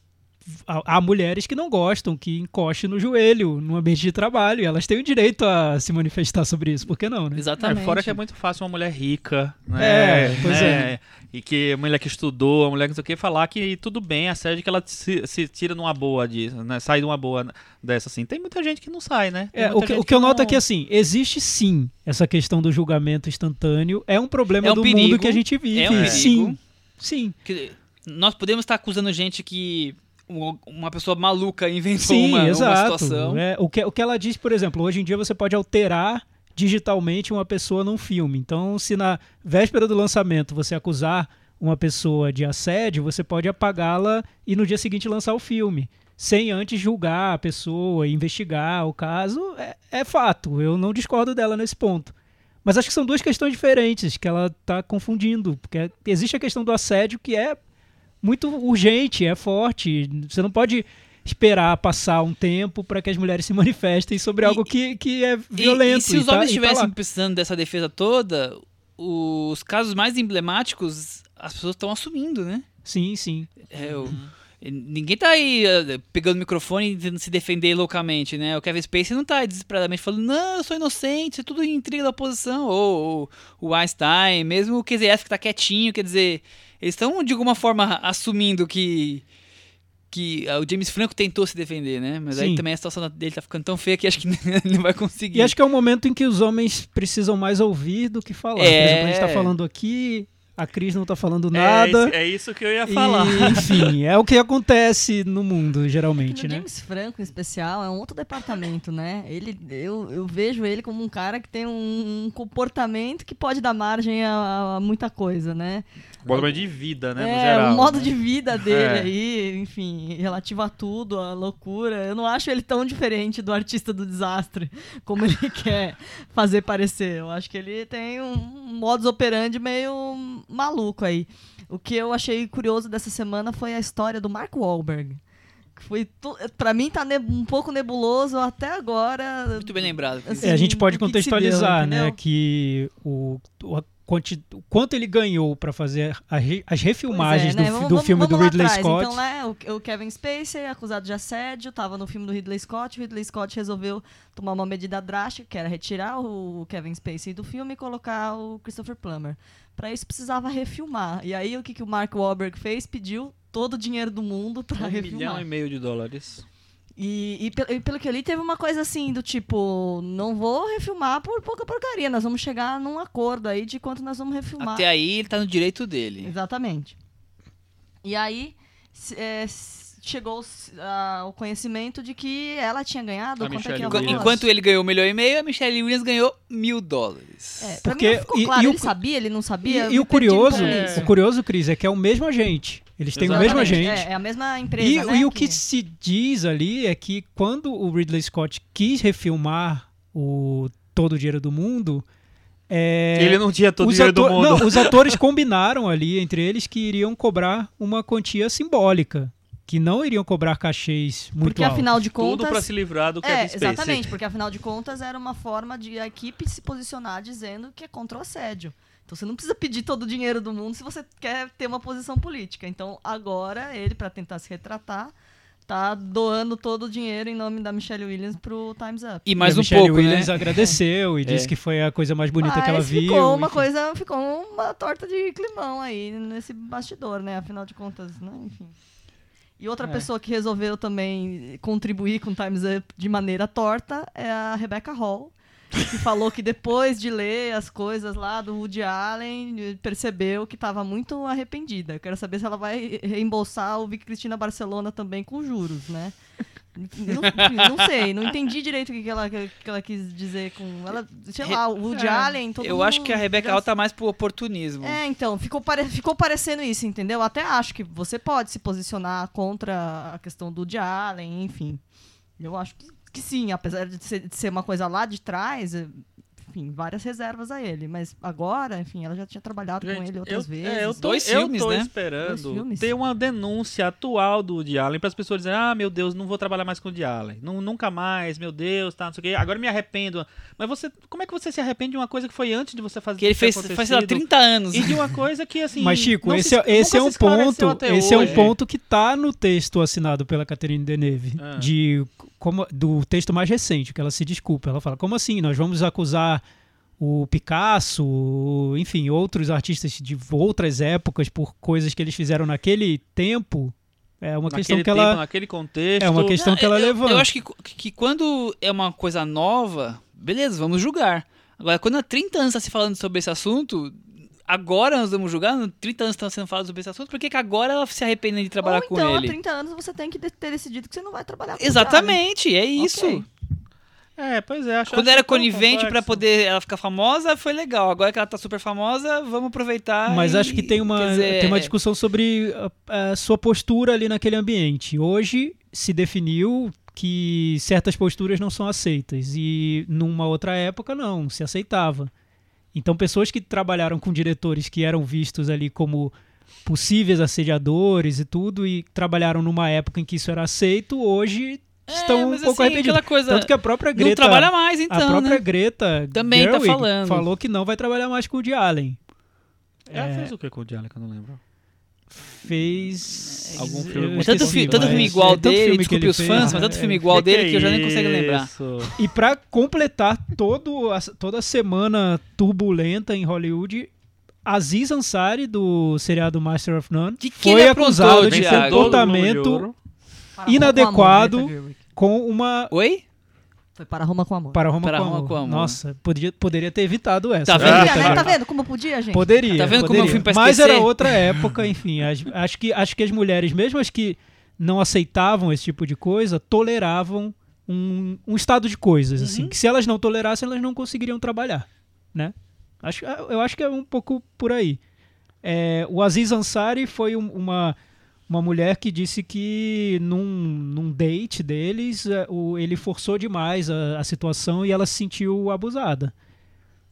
há, mulheres que não gostam que encoste no joelho no ambiente de trabalho, e elas têm o direito a se manifestar sobre isso, por que não, né? Exatamente. É, fora que é muito fácil uma mulher rica, né? É, pois né? E que a mulher que estudou, a mulher que não sei o que, falar que tudo bem, assédio que ela se, se tira numa boa disso, né? Sai de uma boa dessa assim. Tem muita gente que não sai, né? É, o que, o que eu não- noto é que, assim, existe sim essa questão do julgamento instantâneo. É um problema É um do perigo, mundo que a gente vive. É um sim. Sim. Que nós podemos estar acusando gente que uma- uma pessoa maluca inventou Sim, uma, uma exato. situação. É, o, que, o que ela diz, por exemplo, hoje em dia você pode alterar digitalmente uma pessoa num filme. Então, se na véspera do lançamento você acusar uma pessoa de assédio, você pode apagá-la e no dia seguinte lançar o filme. Sem antes julgar a pessoa, investigar o caso, é, é fato. Eu não discordo dela nesse ponto. Mas acho que são duas questões diferentes que ela está confundindo. Porque existe a questão do assédio que é muito urgente, é forte. Você não pode esperar passar um tempo para que as mulheres se manifestem sobre E- algo que, que é E- violento. E, se os tá- homens e tá estivessem lá. precisando dessa defesa toda, os casos mais emblemáticos as pessoas estão assumindo, né? Sim, sim. É, o- Ninguém tá aí eh, pegando o microfone e tentando se defender loucamente, né? O Kevin Spacey não tá aí desesperadamente falando, não, eu sou inocente, isso é tudo intriga da oposição. Ou, ou o Einstein, mesmo o QZF que tá quietinho, quer dizer, eles estão de alguma forma assumindo que que ah, o James Franco tentou se defender, né? Mas aí Sim. também a situação dele tá ficando tão feia que acho que ele não vai conseguir. E acho que é um momento em que os homens precisam mais ouvir do que falar. Por É. exemplo, a gente tá falando aqui, a Cris não tá falando É, nada. isso- é isso que eu ia E, falar. enfim, é o que acontece no mundo, geralmente, no né? James Franco, em especial, é um outro departamento, né? Ele, eu, eu vejo ele como um cara que tem um, um comportamento que pode dar margem a, a muita coisa, né? Modo de vida, né? no é, geral, o modo né? de vida dele É. aí, enfim, relativo a tudo, a loucura. Eu não acho ele tão diferente do artista do desastre como ele quer fazer parecer. Eu acho que ele tem um modus operandi meio maluco aí. O que eu achei curioso dessa semana foi a história do Mark Wahlberg. Que foi tu... Pra mim tá ne- um pouco nebuloso até agora. Muito bem lembrado. Assim, É, a gente pode se deu, contextualizar, né? Que o, o, quanti- o quanto ele ganhou para fazer a as Pois refilmagens é, né? do, Vamos- do vamos- filme vamos do lá Ridley atrás. Scott. Então, né, o, o Kevin Spacey, acusado de assédio, tava no filme do Ridley Scott. O Ridley Scott resolveu tomar uma medida drástica, que era retirar o Kevin Spacey do filme e colocar o Christopher Plummer. Pra isso precisava refilmar. E aí o que, que o Mark Wahlberg fez? Pediu todo o dinheiro do mundo pra Um refilmar. milhão e meio de dólares. E, e e pelo que eu li, teve uma coisa assim, do tipo, não vou refilmar por pouca porcaria. Nós vamos chegar num acordo aí de quanto nós vamos refilmar. Até aí ele tá no direito dele. Exatamente. E aí é, chegou a- o conhecimento de que ela tinha ganhado. É o? Enquanto ele ganhou um milhão e meio, a Michelle Williams ganhou mil dólares. É, pra Porque- mim não ficou e- claro. e o ele cu- sabia, ele não E, sabia. Eu e o um curioso, É. o curioso, Cris, é que é o mesmo agente. Eles têm o mesmo Exatamente, agente. É, é a mesma empresa, E, né, e o que se diz ali é que quando o Ridley Scott quis refilmar o Todo o Dinheiro do Mundo, é, Ele não tinha todo o dinheiro do ator- mundo. não, os atores combinaram ali entre eles que iriam cobrar uma quantia simbólica, que não iriam cobrar cachês muito Porque altos. afinal de Tudo contas. pra se livrar do Kevin É, exatamente, porque afinal de contas era uma forma de a equipe se posicionar dizendo que é contra o assédio. Então você não precisa pedir todo o dinheiro do mundo se você quer ter uma posição política. Então agora ele, pra tentar se retratar, tá doando todo o dinheiro em nome da Michelle Williams pro Times Up. E mais E um Michelle pouco, Williams né? agradeceu e É. disse que foi a coisa mais bonita que ela Mas viu. ficou uma enfim. coisa, ficou uma torta de climão aí nesse bastidor, né? Afinal de contas, né? Enfim. E outra É. pessoa que resolveu também contribuir com o Times Up de maneira torta é a Rebecca Hall, que falou que depois de ler as coisas lá do Woody Allen, percebeu que estava muito arrependida. Eu quero saber se ela vai reembolsar o Vicky Cristina Barcelona também com juros, né? Não, não sei, não entendi direito o que ela, que ela quis dizer com. Ela, sei lá, o Woody É, Allen. Todo Eu acho que a mundo Rebeca já Hall tá mais pro oportunismo. é, então, ficou, pare- ficou parecendo isso, entendeu? Até acho que você pode se posicionar contra a questão do Woody Allen, enfim. Eu acho que, que sim, apesar de ser, de ser uma coisa lá de trás, eh, enfim, várias reservas a ele. Mas agora, enfim, ela já tinha trabalhado com Gente, ele outras eu, vezes. É, eu tô, Dois eu filmes, tô né? Dois esperando filmes. ter uma denúncia atual do Woody Allen para as pessoas dizerem, ah, meu Deus, não vou trabalhar mais com o Woody Allen. Nu- nunca mais, meu Deus, tá, não sei o quê. Agora me arrependo. Mas você, como é que você se arrepende de uma coisa que foi antes de você fazer Que ele fez, faz, sei lá, acontecido? 30 anos. E de uma coisa que, assim... Mas, Chico, não esse, se- é, esse é um ponto. Esse é um hoje. ponto que tá no texto assinado pela Catherine Deneuve. Ah. De, como, do texto mais recente, que ela se desculpa. Ela fala, como assim? Nós vamos acusar o Picasso, enfim, outros artistas de outras épocas por coisas que eles fizeram naquele tempo. É uma questão que tempo, ela. naquele contexto... É uma questão que ela eu, levanta. Eu acho que, que quando é uma coisa nova, beleza, vamos julgar. Agora, quando há 30 anos está se falando sobre esse assunto, agora nós vamos julgar, 30 anos estão sendo falados sobre esse assunto, por que, que agora ela se arrepende de trabalhar Ou com então, ele? há 30 anos você tem que ter decidido que você não vai trabalhar com Exatamente, é isso. Ok. É, pois é. Acho, Quando acho era tão conivente pra complexo. poder ela ficar famosa, foi legal. Agora que ela tá super famosa, vamos aproveitar. Mas e- acho que tem uma, dizer, tem uma é- discussão sobre a, a sua postura ali naquele ambiente. Hoje se definiu que certas posturas não são aceitas e numa outra época não, se aceitava. Então pessoas que trabalharam com diretores que eram vistos ali como possíveis assediadores e tudo e trabalharam numa época em que isso era aceito, hoje É, estão um mas pouco assim, arrependidos. coisa. Tanto que a própria não Greta trabalha mais, então. a própria né? Greta Também tá Gerwig falando. falou que não vai trabalhar mais com o Woody Allen. Ela É. fez o que com o Diallo que eu não lembro? Fez Algum filme muito Tanto, fi- tanto mas- filme igual é, tanto dele, filme que desculpe os fez, fãs, mas né? tanto filme É. igual dele que eu já nem consigo lembrar. E pra completar todo a, toda a semana turbulenta em Hollywood, Aziz Ansari, do seriado Master of None, Que que foi aprontou, acusado de Thiago? comportamento Para inadequado. Gerwig. com uma... Oi? Foi para Roma com amor. Para Roma, Para com, Roma amor. com amor. Nossa, poderia, poderia ter evitado essa. Tá vendo? Podia, Greta né? Tá vendo como podia, gente? Poderia. Tá vendo como é um poderia. filme pra Mas era outra época, enfim. as- Acho que, acho que as mulheres, mesmo as que não aceitavam esse tipo de coisa, toleravam um, um estado de coisas, Uhum. assim. Que se elas não tolerassem, elas não conseguiriam trabalhar, né? Acho, eu acho que é um pouco por aí. É, o Aziz Ansari foi um- uma, uma mulher que disse que num, num date deles, é, o- ele forçou demais a, a situação e ela se sentiu abusada.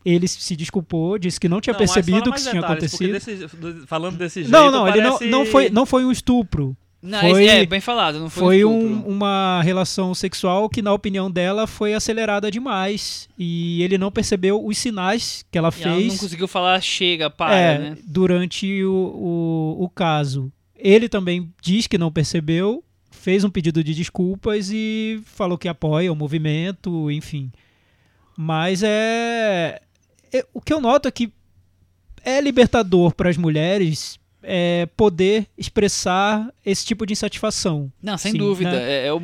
Ele se desculpou, disse que não tinha Não, percebido fala que tinha detalhes, acontecido. desse- do- falando desse jeito. Não, não, ele não, parece- não, foi, não foi um estupro. Não, Foi- é bem falado, não foi, Foi um um- uma relação sexual que, na opinião dela, foi acelerada demais. E ele não percebeu os sinais que ela E ela não fez conseguiu falar, chega, para, é, né? durante o, o, o caso. Ele também diz que não percebeu, fez um pedido de desculpas e falou que apoia o movimento, enfim. Mas é, é- O que eu noto é que é libertador para as mulheres é, poder expressar esse tipo de insatisfação. Não, sem Sim, dúvida. né? É, é o-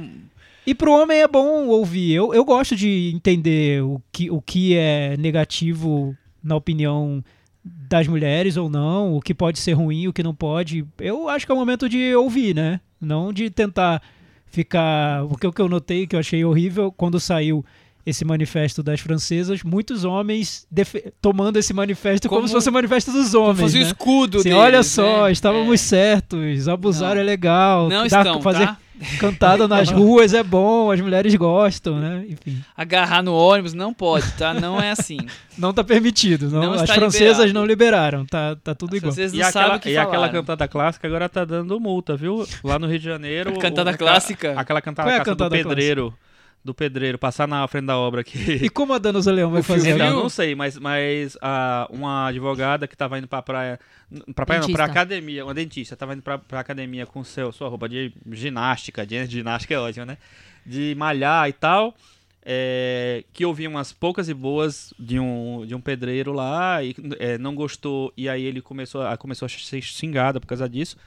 E pro homem é bom ouvir. Eu, eu gosto de entender o que, o que é negativo na opinião das mulheres ou não, o que pode ser ruim, o que não pode. Eu acho que é o momento de ouvir, né? Não de tentar ficar. O que, o eu notei que eu achei horrível quando saiu esse manifesto das francesas, muitos homens tomando esse manifesto como, Como- se fosse o manifesto dos homens. o né? escudo Assim, deles, olha só, né? estávamos É. certos, abusar Não. é legal, Não dar- estão, fazer tá? Cantada nas ruas é bom, as mulheres gostam, né? Enfim, Agarrar no ônibus não pode, tá? Não é assim. não tá permitido. Não, Não as francesas liberado. não liberaram, tá, tá tudo igual. Vocês não E sabem aquela, o que e aquela cantada clássica agora tá dando multa, viu? Lá no Rio de Janeiro. A cantada o- o ca- clássica? Aquela cantada Qual é a clássica do cantada pedreiro. Do pedreiro, passar na frente da obra aqui. E como a Dana Leão vai filme fazer? Então, não sei, mas, mas ah, uma advogada que tava indo pra praia. Pra praia não, Dentista. pra academia. Uma dentista tava indo pra, pra academia com seu, sua roupa de ginástica. De ginástica é ótimo, né? De malhar e tal. é, que ouvi umas poucas e boas de um, de um pedreiro lá e é, não gostou. E aí ele começou a, começou a ser xingada por causa disso.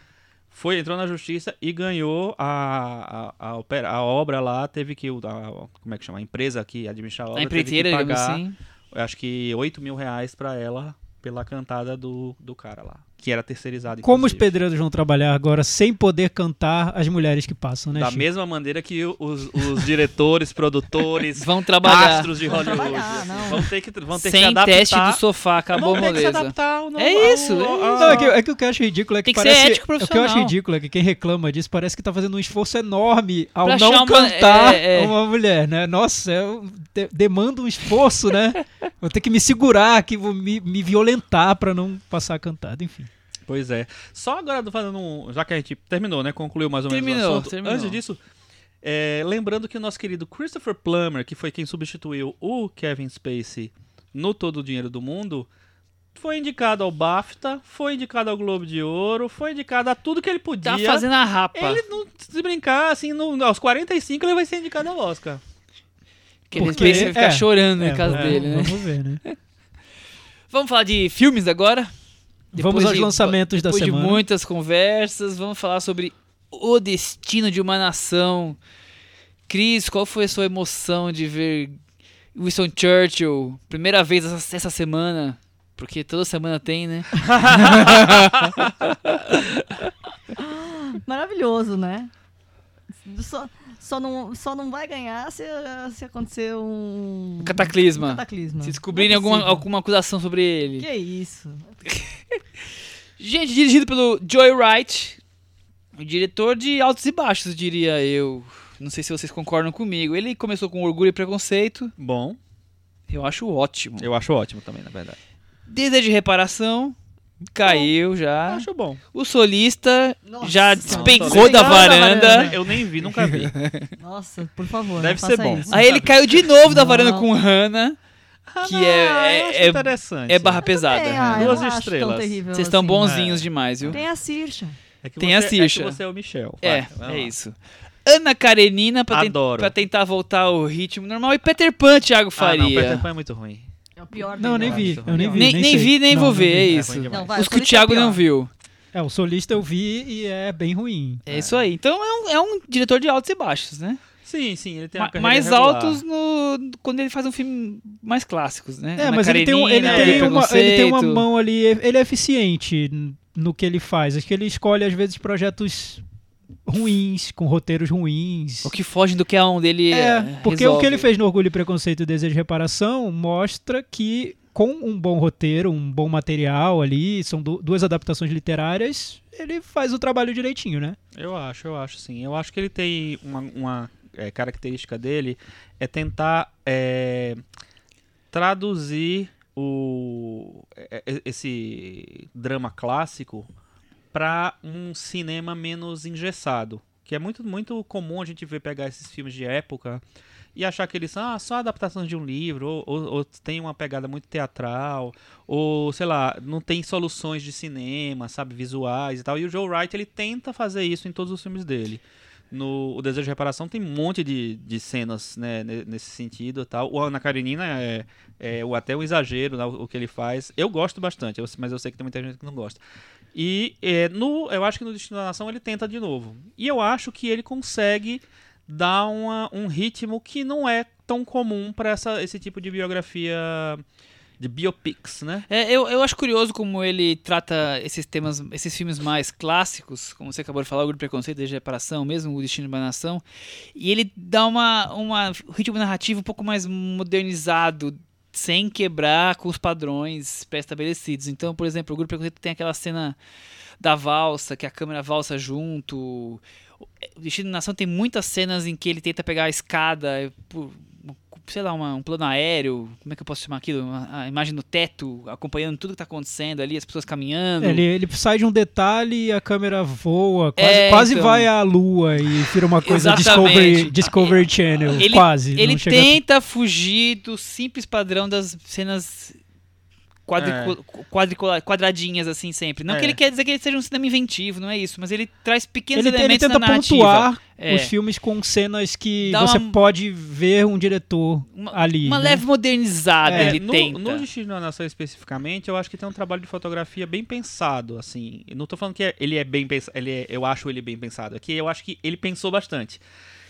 Foi, entrou na justiça e ganhou a, a, a, opera- a obra lá. Teve que. o- A, como é que chama? A empresa que administra a obra. A empreiteira, teve que pagar assim. acho que 8 mil reais pra ela pela cantada do, do cara lá. Que era terceirizado. Como os pedreiros vão trabalhar agora sem poder cantar as mulheres que passam, né, Da Chico? mesma maneira que os, os diretores, produtores, Vão trabalhar. astros de Vão Hollywood trabalhar, assim, não. vão ter que, vão ter que se Sem adaptar. teste do sofá, acabou vão ter que se adaptar ao É ao- isso, é ao- isso. ao- Não, é que, é que o que eu acho ridículo é que Tem que ser parece. ético o que eu acho profissional. ridículo é que quem reclama disso parece que tá fazendo um esforço enorme ao Pra não uma- cantar é, é. uma mulher, né? Nossa, eu de- demanda um esforço, né? Vou ter que me segurar aqui, vou me, me violentar pra não passar cantado, enfim. Pois é. Só agora fazendo um. Já que a gente terminou, né? Concluiu mais ou menos o Terminou, assunto. terminou. Antes disso, é, lembrando que o nosso querido Christopher Plummer, que foi quem substituiu o Kevin Spacey no Todo o Dinheiro do Mundo, foi indicado ao BAFTA, foi indicado ao Globo de Ouro, foi indicado a tudo que ele podia. Tá fazendo a rapa. Ele não se brincar, assim, no- aos 45 ele vai ser indicado ao Oscar. Que ele Porque- pensa em ficar é, chorando É, na casa vamos- dele, né? Vamos ver, né? Vamos falar de filmes agora? Vamos Depois aos de- lançamentos da Depois semana. de muitas conversas, vamos falar sobre o destino de uma nação. Cris, qual foi a sua emoção de ver Winston Churchill primeira vez essa, essa semana? Porque toda semana tem, né? Maravilhoso, né? Só, só, não, só não vai ganhar se, se acontecer um. Um cataclisma. um cataclisma. Se descobrirem é alguma, alguma acusação sobre ele. Que isso? Gente, dirigido pelo Joy Wright, o diretor de altos e baixos, diria eu. Não sei se vocês concordam comigo. Ele começou com Orgulho e Preconceito. Bom, Eu acho ótimo. eu acho ótimo também, na verdade. Desejo de Reparação. Caiu já. Acho bom. O solista Nossa já despencou da varanda. varanda. Eu nem vi, nunca vi. Nossa, por favor. Deve ser bom. Isso. Aí ele caiu de novo da varanda Não. com Hannah, que Ah, é, é, é, interessante. é barra pesada. É, ah, Duas estrelas. Vocês estão assim. bonzinhos É. demais, viu? Tem a Sircha. É que Tem você, a É que Sircha. você é o Michel. É, Vai, é isso. Ana Karenina pra, ten- pra tentar voltar ao ritmo normal. E Peter Pan, Thiago Ah, não, Faria. Peter Pan é muito ruim. É o pior Não, eu nem vi. eu nem vi. nem, nem sei. vi, nem Não, vou não ver, vi. é É isso. Não, vai, Os que o solista é Thiago não viu. É, o solista eu vi e é bem ruim. É isso aí. Então é um, é um diretor de altos e baixos, né? Sim, sim, ele tem uma Ma- mais regular. altos no, quando ele faz um filme mais clássicos, né? É, Ana mas ele tem, um- ele, tem uma, ele tem uma mão ali. Ele é eficiente no que ele faz. Acho que ele escolhe, às vezes, projetos ruins, com roteiros ruins. O que foge do que a um dele É, porque o resolve. que ele fez no Orgulho e Preconceito e Desejo de Reparação mostra que com um bom roteiro, um bom material ali, são du- duas adaptações literárias, ele faz o trabalho direitinho, né? Eu acho, eu acho sim. Eu acho que ele tem uma, uma, é, característica dele é tentar é, traduzir o, é, é, esse drama clássico para um cinema menos engessado. Que é muito, muito comum a gente ver pegar esses filmes de época e achar que eles são ah, só adaptações de um livro, ou, ou, ou tem uma pegada muito teatral, ou sei lá, não tem soluções de cinema, sabe, visuais e tal. E o Joe Wright ele tenta fazer isso em todos os filmes dele. No O Desejo de Reparação tem um monte de, de cenas né, ne- nesse sentido tal. O Ana Karenina é, é até um exagero né, o, que ele faz. Eu gosto bastante, mas eu sei que tem muita gente que não gosta. E é, no, eu acho que no Destino da Nação ele tenta de novo. E eu acho que ele consegue dar uma, um ritmo que não é tão comum para esse tipo de biografia de biopics, né? É, eu, eu acho curioso como ele trata esses temas, esses filmes mais clássicos, como você acabou de falar, o Grupo Preconceito, Desde a Reparação, mesmo o Destino de uma Nação, e ele dá uma, uma um ritmo narrativo um pouco mais modernizado, sem quebrar com os padrões pré-estabelecidos. Então, por exemplo, o Grupo Preconceito tem aquela cena da valsa, que a câmera valsa junto. O Destino da Nação tem muitas cenas em que ele tenta pegar a escada, por, sei lá, uma- um plano aéreo, como é que eu posso chamar aquilo? Uma- a imagem no teto, acompanhando tudo que tá acontecendo ali, as pessoas caminhando. Ele, ele sai de um detalhe e a câmera voa, quase, É, quase então. vai à lua e vira uma coisa. Discovery, Discovery Channel. Ele- quase. Ele tenta fugir do simples padrão das cenas quadricu- quadricula- quadradinhas, assim, sempre. Não É. que ele quer dizer que ele seja um cinema inventivo, não é isso, mas ele traz pequenos Ele, ele elementos tenta na narrativa. pontuar É. os filmes com cenas que Dá você uma- pode ver um diretor Uma, ali. uma né? leve modernizada É, ele no, tenta. no Destino da Nação especificamente, eu acho que tem um trabalho de fotografia bem pensado, assim. Eu não tô falando que é- ele é bem pensado, ele é- eu acho ele bem pensado. Aqui eu acho que ele pensou bastante.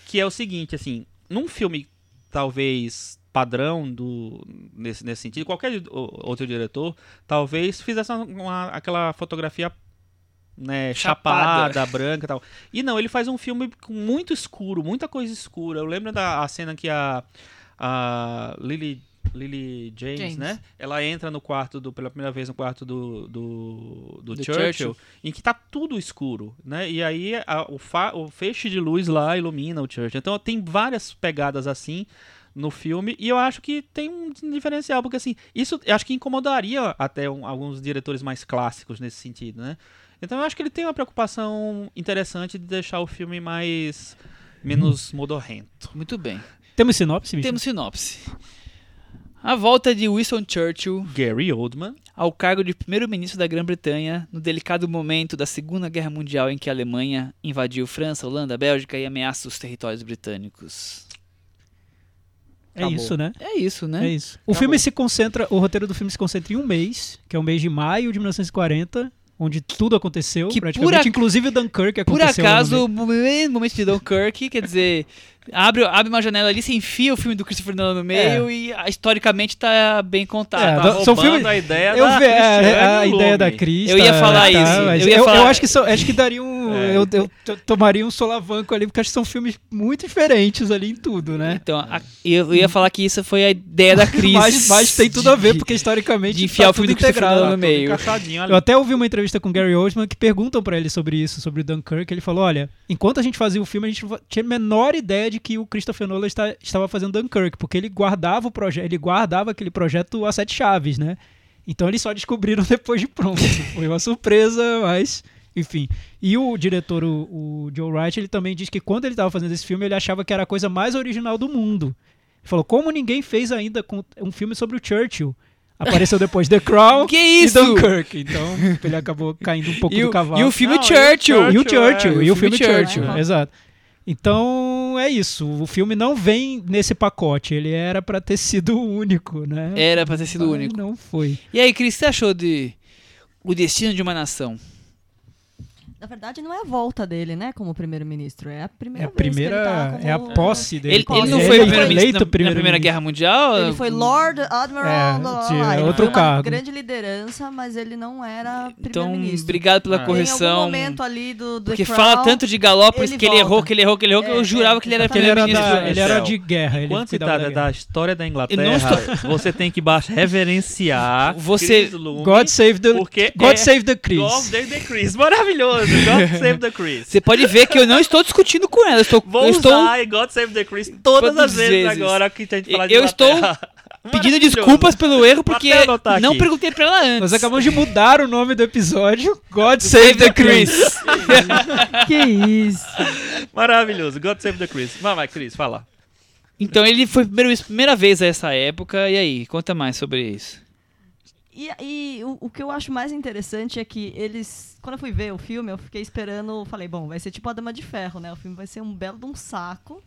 Que é o seguinte, assim, num filme talvez padrão do nesse, nesse sentido, qualquer outro diretor talvez fizesse uma, aquela fotografia né, Chapada. chapada, branca e tal. E não, ele faz um filme muito escuro, muita coisa escura. Eu lembro da cena que a, a Lily, Lily James, James. né? Ela entra no quarto, do, pela primeira vez no quarto do, do, do Do Churchill, Churchill. em que tá tudo escuro, né? E aí a- o, fa- o feixe de luz lá ilumina o Churchill. Então tem várias pegadas assim no filme e eu acho que tem um diferencial porque assim isso eu acho que incomodaria até um- alguns diretores mais clássicos nesse sentido, né? Então eu acho que ele tem uma preocupação interessante de deixar o filme mais menos modorrento. Muito bem. Temos sinopse, bicho? Temos sinopse. A volta de Winston Churchill Gary Oldman, ao cargo de primeiro-ministro da Grã-Bretanha no delicado momento da Segunda Guerra Mundial em que a Alemanha invadiu França, Holanda, Bélgica e ameaça os territórios britânicos. É Acabou. isso, né? É isso, né? É isso. O Acabou. filme se concentra, o roteiro do filme se concentra em um mês, que é o mês de maio de 1940, onde tudo aconteceu, Que praticamente, por ac- inclusive Dunkirk Por aconteceu. no acaso, o mesmo momento de Dunkirk, quer dizer, Abre, abre uma janela ali, você enfia o filme do Christopher Nolan no meio e ah, historicamente tá bem contado. É, Tá São filmes- a ideia Eu da ve- é, Cristiane a Lume. ideia da Cris. Eu ia tá- falar tá, isso, mas eu ia eu, falar- eu acho que só- acho que daria um. É. Eu, eu tomaria um solavanco ali, porque acho que são filmes muito diferentes ali em tudo, né? Então, a- eu ia falar que isso foi a ideia da Cris. Mas, mas tem tudo a ver, porque historicamente de enfiar tá o filme tudo do Christopher integrado. Nolan no meio. Eu até ouvi uma entrevista com o Gary Oldman que perguntam pra ele sobre isso, sobre o Dunkirk. Ele falou: olha, enquanto a gente fazia o filme, a gente não tinha a menor ideia de que o Christopher Nolan está- estava fazendo Dunkirk, porque ele guardava o projeto, ele guardava aquele projeto a sete chaves, né? Então eles só descobriram depois de pronto. Foi uma surpresa, mas. Enfim. E o diretor, o, o Joe Wright, ele também diz que quando ele estava fazendo esse filme, ele achava que era a coisa mais original do mundo. Ele falou: como ninguém fez ainda um filme sobre o Churchill? Apareceu depois The Crown Que e isso? Dunkirk. Então ele acabou caindo um pouco E do o, cavalo. e o filme Não, e o Churchill. E o Churchill, é, e o filme filme Churchill, Churchill. exato. Então é isso. O filme não vem nesse pacote. Ele era pra ter sido único, né? Era pra ter sido Mas único. Não foi. E aí, Cris, o que você achou de O Destino de uma Nação? Na verdade, não é a volta dele, né, como primeiro-ministro. É a É primeira a vez que ele primeira. tá como... É a posse dele. Ele, ele não foi é eleito na, na primeiro Primeira Guerra Mundial? Ele foi Lord Admiral, É, tinha blá. Ele outro foi uma cargo. grande liderança, mas ele não era Então, primeiro-ministro. obrigado pela Ah. Em algum correção. momento ali do, do Porque fala tanto de Galópolis que ele errou, que ele errou, que ele errou, que eu É, jurava é, que ele era primeiro-ministro. ele era de guerra. Ele Quando se cuidava trata da história da Inglaterra, você tem que baixar, reverenciar Você- God save the, porque God é save the Chris. God Save the Chris. Maravilhoso. God Save the Chris. Você pode ver que eu não estou discutindo com ela. Eu estou, Vou eu estou usar God Save the Chris todas Todas as vezes, vezes. agora que a gente falar de Eu estou pedindo desculpas pelo erro porque não aqui. perguntei pra ela antes. Nós acabamos de mudar o nome do episódio. God save the Chris. Que isso. Maravilhoso. God Save the Chris. Vai, vai, Chris, fala. Então ele foi primeiro, primeira vez a essa época. E aí, conta mais sobre isso. E, e o, o que eu acho mais interessante é que eles. Quando eu fui ver o filme, eu fiquei esperando. Falei, bom, vai ser tipo a Dama de Ferro, né? O filme vai ser um belo de um saco.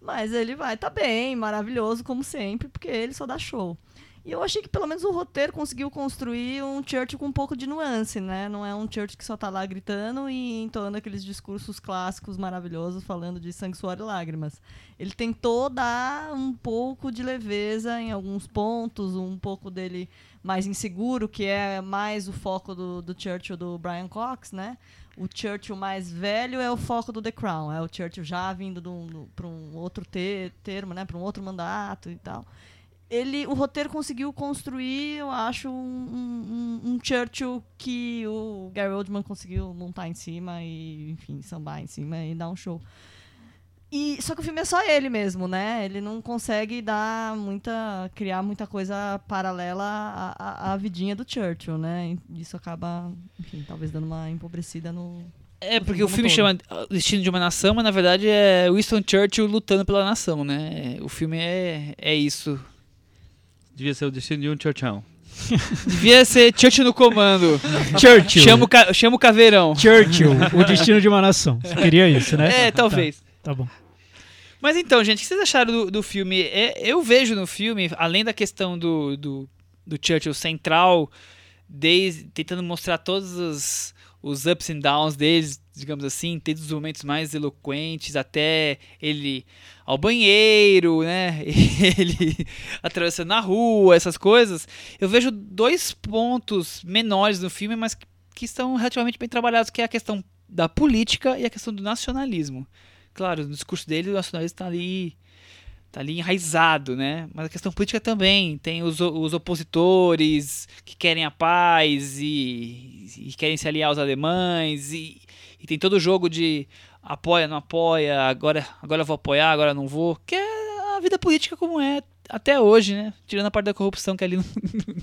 Mas ele vai tá bem, maravilhoso, como sempre, porque ele só dá show. E eu achei que pelo menos o roteiro conseguiu construir um Churchill com um pouco de nuance, né? Não é um Churchill que só tá lá gritando e entoando aqueles discursos clássicos maravilhosos falando de sangue, suor e lágrimas. Ele tentou dar um pouco de leveza em alguns pontos, um pouco dele mais inseguro, que é mais o foco do, do Churchill do Brian Cox, né? O Churchill mais velho é o foco do The Crown, é o Churchill já vindo para um outro te- termo, né? Para um outro mandato e tal. Ele, o roteiro conseguiu construir, eu acho, um, um- um- Churchill que o Gary Oldman conseguiu montar em cima e, enfim, sambar em cima e dar um show. E, só que o filme é só ele mesmo, né? Ele não consegue dar muita. criar muita coisa paralela à, à, à vidinha do Churchill, né? E Isso acaba, enfim, talvez dando uma empobrecida no. É, No porque o filme como chama O Destino de uma Nação, mas na verdade é Winston Churchill lutando pela nação, né? O filme é, é isso. Devia ser o destino de um Churchill. Devia ser Churchill no comando. Churchill. Chama o, ca- chama o caveirão. Churchill, o destino de uma nação. Você queria isso, né? É, talvez. Tá, tá bom. Mas então, gente, o que vocês acharam do, do filme? É, eu vejo no filme, além da questão do, do, do Churchill central, desde, tentando mostrar todos os, os ups and downs deles, digamos assim, desde os momentos mais eloquentes até ele ao banheiro, né? Ele atravessando a rua, essas coisas. Eu vejo dois pontos menores no filme, mas que, que estão relativamente bem trabalhados, que é a questão da política e a questão do nacionalismo. Claro, no discurso dele o nacionalismo está ali tá ali enraizado, né? Mas a questão política também tem os, os opositores que querem a paz e, e querem se aliar aos alemães e, e tem todo o jogo de apoia, não apoia, agora agora vou apoiar, agora não vou, que é a vida política como é até hoje, né? Tirando a parte da corrupção que ali não,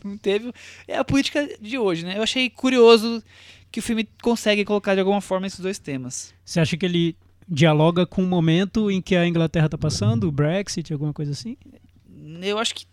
não teve, é a política de hoje, né? Eu achei curioso que o filme consegue colocar de alguma forma esses dois temas. Você acha que ele dialoga com o momento em que a Inglaterra tá passando, o Brexit, alguma coisa assim? Eu acho que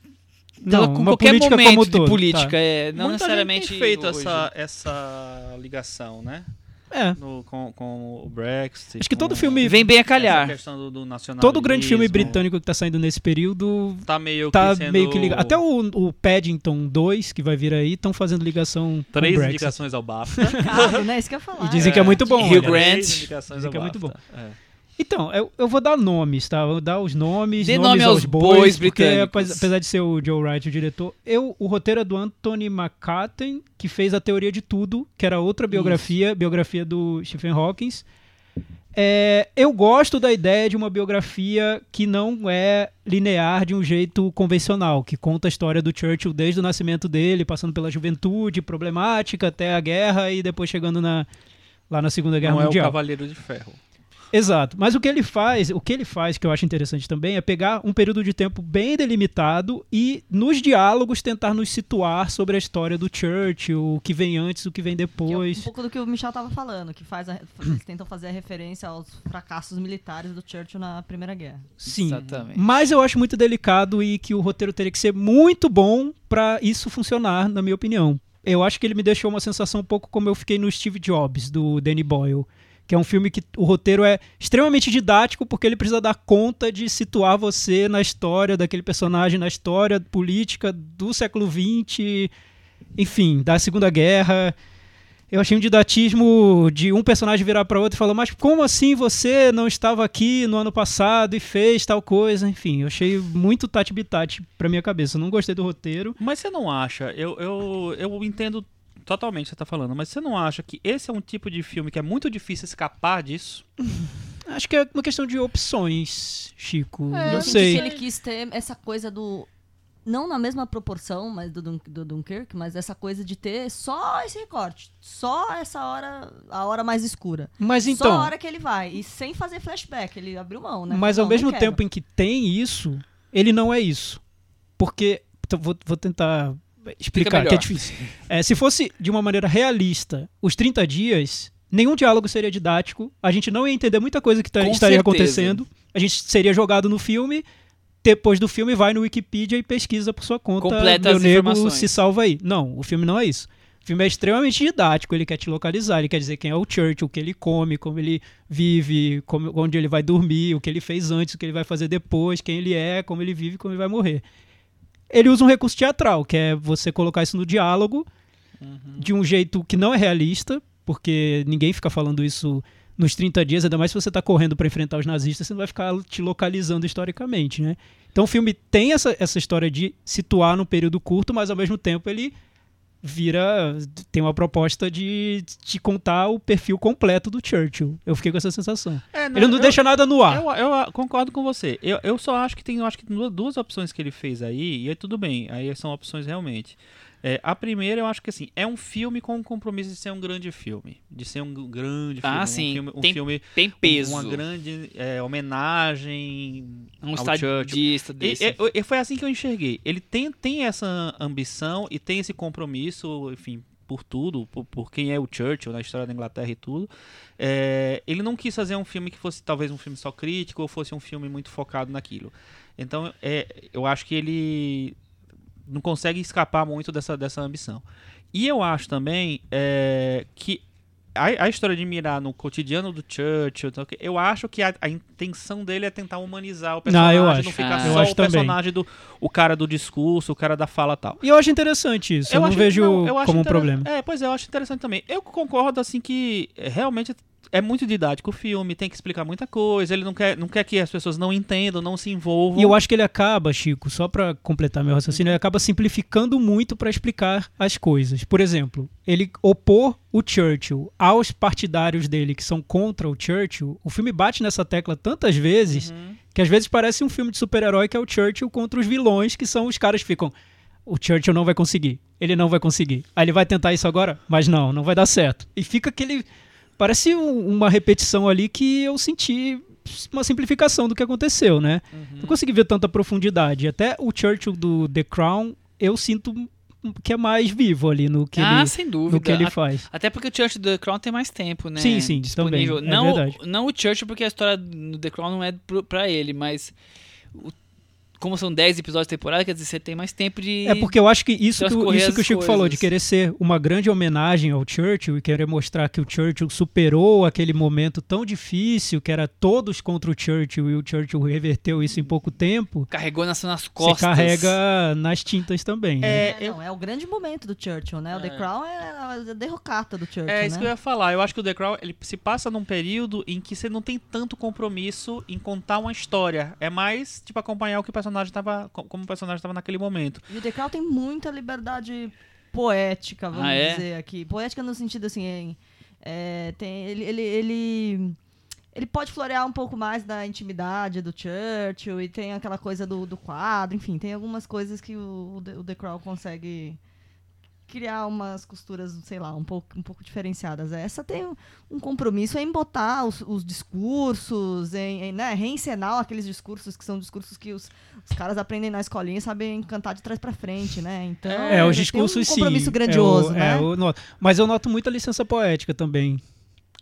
Não, com uma qualquer política momento como de todo, política, tá. é, não Muita necessariamente gente tem feito hoje. essa, essa ligação, né? É. No- com, com o Brexit. Acho que todo filme- Vem bem a essa calhar. questão do, do nacionalismo. Todo grande filme britânico que tá saindo nesse período tá meio tá que sendo meio que ligado. Até o, o Paddington 2, que vai vir aí, estão fazendo ligação com o Três indicações ao BAFTA. Caro, né? Isso que eu ia falar. E dizem que é muito bom. Hugh? Grant. Três indicações Dizem ao que é muito BAFTA. É. Então, eu, eu vou dar nomes, tá? Eu vou dar os nomes, Dê nomes nome aos bois, bois porque apesar de ser o Joe Wright o diretor, eu, o roteiro é do Anthony McCartan, que fez a Teoria de Tudo, que era outra biografia, biografia do Stephen Hawking. É, eu gosto da ideia de uma biografia que não é linear de um jeito convencional, que conta a história do Churchill desde o nascimento dele, passando pela juventude problemática até a guerra e depois chegando na, lá na Segunda Guerra Não é o Mundial. Cavaleiro de Ferro. Exato. Mas o que ele faz, o que ele faz que eu acho interessante também é pegar um período de tempo bem delimitado e nos diálogos tentar nos situar sobre a história do Churchill, o que vem antes, o que vem Que é um depois. pouco do que o Michel tava falando, que faz a- eles tentam fazer a referência aos fracassos militares do Churchill na Primeira Guerra. Sim. Exatamente. Mas eu acho muito delicado e que o roteiro teria que ser muito bom pra isso funcionar, na minha opinião. Eu acho que ele me deixou uma sensação um pouco como eu fiquei no Steve Jobs, do Danny Boyle. Que é um filme que o roteiro é extremamente didático porque ele precisa dar conta de situar você na história daquele personagem, na história política do século XX, enfim, da Segunda Guerra. Eu achei um didatismo de um personagem virar para outro e falar, mas como assim você não estava aqui no ano passado e fez tal coisa? Enfim, eu achei muito tati-bitati pra minha cabeça. Eu não gostei do roteiro. Mas você não acha, eu, eu, eu entendo totalmente o que você tá falando, mas você não acha que esse é um tipo de filme que é muito difícil escapar disso? Acho que é uma questão de opções, Chico. É, eu não sei. que ele quis ter essa coisa do. Não na mesma proporção mas do, Dun- do Dunkirk, mas essa coisa de ter só esse recorte. Só essa hora, a hora mais escura. Mas Só a então, hora que ele vai. E sem fazer flashback. Ele abriu mão, né? mas Não, ao mesmo tempo em que tem isso, ele não é isso. Porque, então, vou, vou tentar explicar, que é difícil. É, se fosse de uma maneira realista, os 30 dias, nenhum diálogo seria didático, a gente não ia entender muita coisa que tá- estaria certeza. acontecendo, a gente seria jogado no filme, depois do filme vai no Wikipedia e pesquisa por sua conta, Completa meu nego se salva aí. Não, o filme não é isso. O filme é extremamente didático, ele quer te localizar, ele quer dizer quem é o Churchill, o que ele come, como ele vive, como- onde ele vai dormir, o que ele fez antes, o que ele vai fazer depois, quem ele é, como ele vive, como ele vai morrer. Ele usa um recurso teatral, que é você colocar isso no diálogo de um jeito que não é realista, porque ninguém fica falando isso nos 30 dias, ainda mais se você está correndo para enfrentar os nazistas, você não vai ficar te localizando historicamente, né? Então o filme tem essa, essa história de situar num período curto, mas ao mesmo tempo ele vira tem uma proposta de te contar o perfil completo do Churchill. Eu fiquei com essa sensação. É, Ele não eu- deixa nada no ar. Eu, eu, concordo com você. Eu, eu só acho que tem acho que duas, duas opções que ele fez aí, e aí tudo bem, aí são opções realmente. É, a primeira, eu acho que assim, é um filme com o compromisso de ser um grande filme. De ser um grande filme. Ah, um sim. filme, um Tem filme Tem peso. uma grande é, homenagem um ao estadista E, desse. e- e foi assim que eu enxerguei. Ele tem, tem essa ambição e tem esse compromisso, enfim, por tudo, por, por quem é o Churchill na história da Inglaterra e tudo. É, ele não quis fazer um filme que fosse talvez um filme só crítico ou fosse um filme muito focado naquilo. Então, é, eu acho que ele não consegue escapar muito dessa, dessa ambição. E eu acho também é, que a, a história de mirar no cotidiano do Churchill, eu acho que a, a intenção dele é tentar humanizar o personagem, eu não acho. ficar Ah. Eu só o também. personagem do o cara do discurso, o cara da fala tal. E eu acho interessante isso. Eu, não acho- vejo não, eu como um problema. É, pois é, eu acho interessante também. Eu concordo, assim, que é, realmente é muito didático o filme, tem que explicar muita coisa, ele não quer, não quer que as pessoas não entendam, não se envolvam. E eu acho que ele acaba, Chico, só pra completar meu raciocínio, ele acaba simplificando muito pra explicar as coisas. Por exemplo, ele opor o Churchill aos partidários dele que são contra o Churchill. O filme bate nessa tecla tantas vezes Uhum. que às vezes parece um filme de super-herói que é o Churchill contra os vilões, que são os caras que ficam. O Churchill não vai conseguir. Ele não vai conseguir. Aí ele vai tentar isso agora? Mas não, não vai dar certo. E fica aquele. Parece um- uma repetição ali que eu senti uma simplificação do que aconteceu, né? Não consegui ver tanta profundidade. Até o Churchill do The Crown, eu sinto que é mais vivo ali no que, ah, ele, sem dúvida. no que ele faz. Até porque o Churchill do The Crown tem mais tempo, né? Sim, sim, disponível. também, é não, verdade. não o Churchill, porque a história no The Crown não é pra ele, mas o- como são 10 episódios de temporada, quer dizer, você tem mais tempo de. É porque eu acho que isso, que, isso que o Chico falou, de coisas. querer ser uma grande homenagem ao Churchill e querer mostrar que o Churchill superou aquele momento tão difícil, que era todos contra o Churchill e o Churchill reverteu isso em pouco tempo, Carregou nas, nas costas. você carrega nas tintas também. né? É, É, não, é o grande momento do Churchill, né? O The É. Crown é a derrocata do Churchill, É isso né? que eu ia falar. Eu acho que o The Crown ele se passa num período em que você não tem tanto compromisso em contar uma história. É mais tipo acompanhar o que o personagem tava, co- como o personagem estava naquele momento. E o The Crown tem muita liberdade poética, vamos Ah, é? dizer aqui. Poética no sentido assim, é, tem, ele, ele, ele, ele pode florear um pouco mais da intimidade do Churchill e tem aquela coisa do, do quadro, enfim, tem algumas coisas que o, o The- Crown consegue criar umas costuras, sei lá, um pouco, um pouco diferenciadas. Essa tem um, compromisso em botar os, os discursos, em, em, né, reencenar aqueles discursos que são discursos que os, os caras aprendem na escolinha e sabem cantar de trás pra frente, né? Então, É, os tem discursos um compromisso sim. grandioso, é o, né? é, eu noto. Mas eu noto muita licença poética também.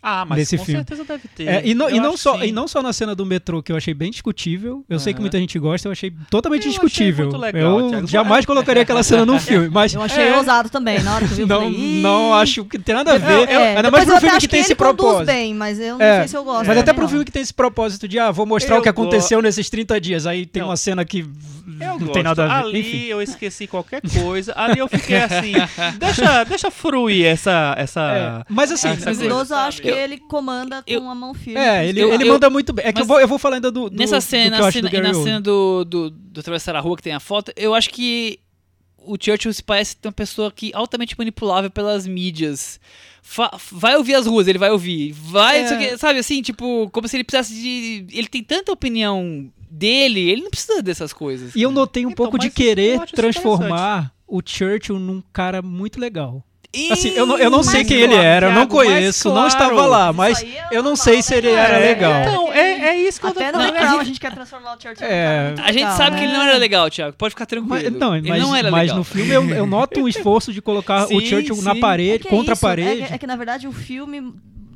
Ah, mas Nesse com filme. certeza deve ter. É, e, não, Eu e, não só, sim. e não só na cena do metrô, que eu achei bem discutível. Eu sei que muita gente gosta, eu achei totalmente Eu achei discutível. muito legal, eu Thiago. jamais colocaria aquela cena num filme, mas Eu achei é, ousado também, na hora que eu vi, eu não, falei, não acho que tem nada a ver. É, Ainda depois mais eu pro até filme que tem esse propósito. bem, mas eu não É, sei se eu gosto. Mas até também, pro não. filme que tem esse propósito de, ah, vou mostrar Eu o que aconteceu nesses 30 dias. Aí tem uma cena que Eu não gosto. tem nada a ver. Ali Enfim. eu esqueci qualquer coisa. Ali eu fiquei assim. deixa, deixa fruir essa. essa... É, mas assim, essa O coisa, eu acho que Eu- ele comanda com eu- a mão firme. é, ele, Eu- ele eu- manda muito bem. É que eu vou, eu vou falar ainda do, do Nessa do cena, que eu na acho cena, do e na cena do, do, do Atravessar a Rua, que tem a foto, eu acho que o Churchill se parece ter uma pessoa que altamente manipulável pelas mídias. Fa- vai ouvir as ruas, ele vai ouvir. Vai, É. quê, sabe assim, tipo, como se ele precisasse de. Ele tem tanta opinião dele, ele não precisa dessas coisas. E eu notei um Então, pouco de querer transformar o Churchill num cara muito legal. E- Assim, eu não, eu não sei quem ele era, eu não conheço, não claro. estava lá, mas é eu não normal, sei se ele né? era É, legal. Então, é, é isso que eu tô Até no falando. The Crown a gente quer transformar o Churchill É. A gente legal, sabe que né? ele não era legal, Thiago. Pode ficar tranquilo. Mas, não, ele mas, não era mas legal. no filme eu, eu noto um esforço de colocar o Sim, Churchill na sim. parede, É que é contra a isso, é parede. que- É, que, na verdade o filme, é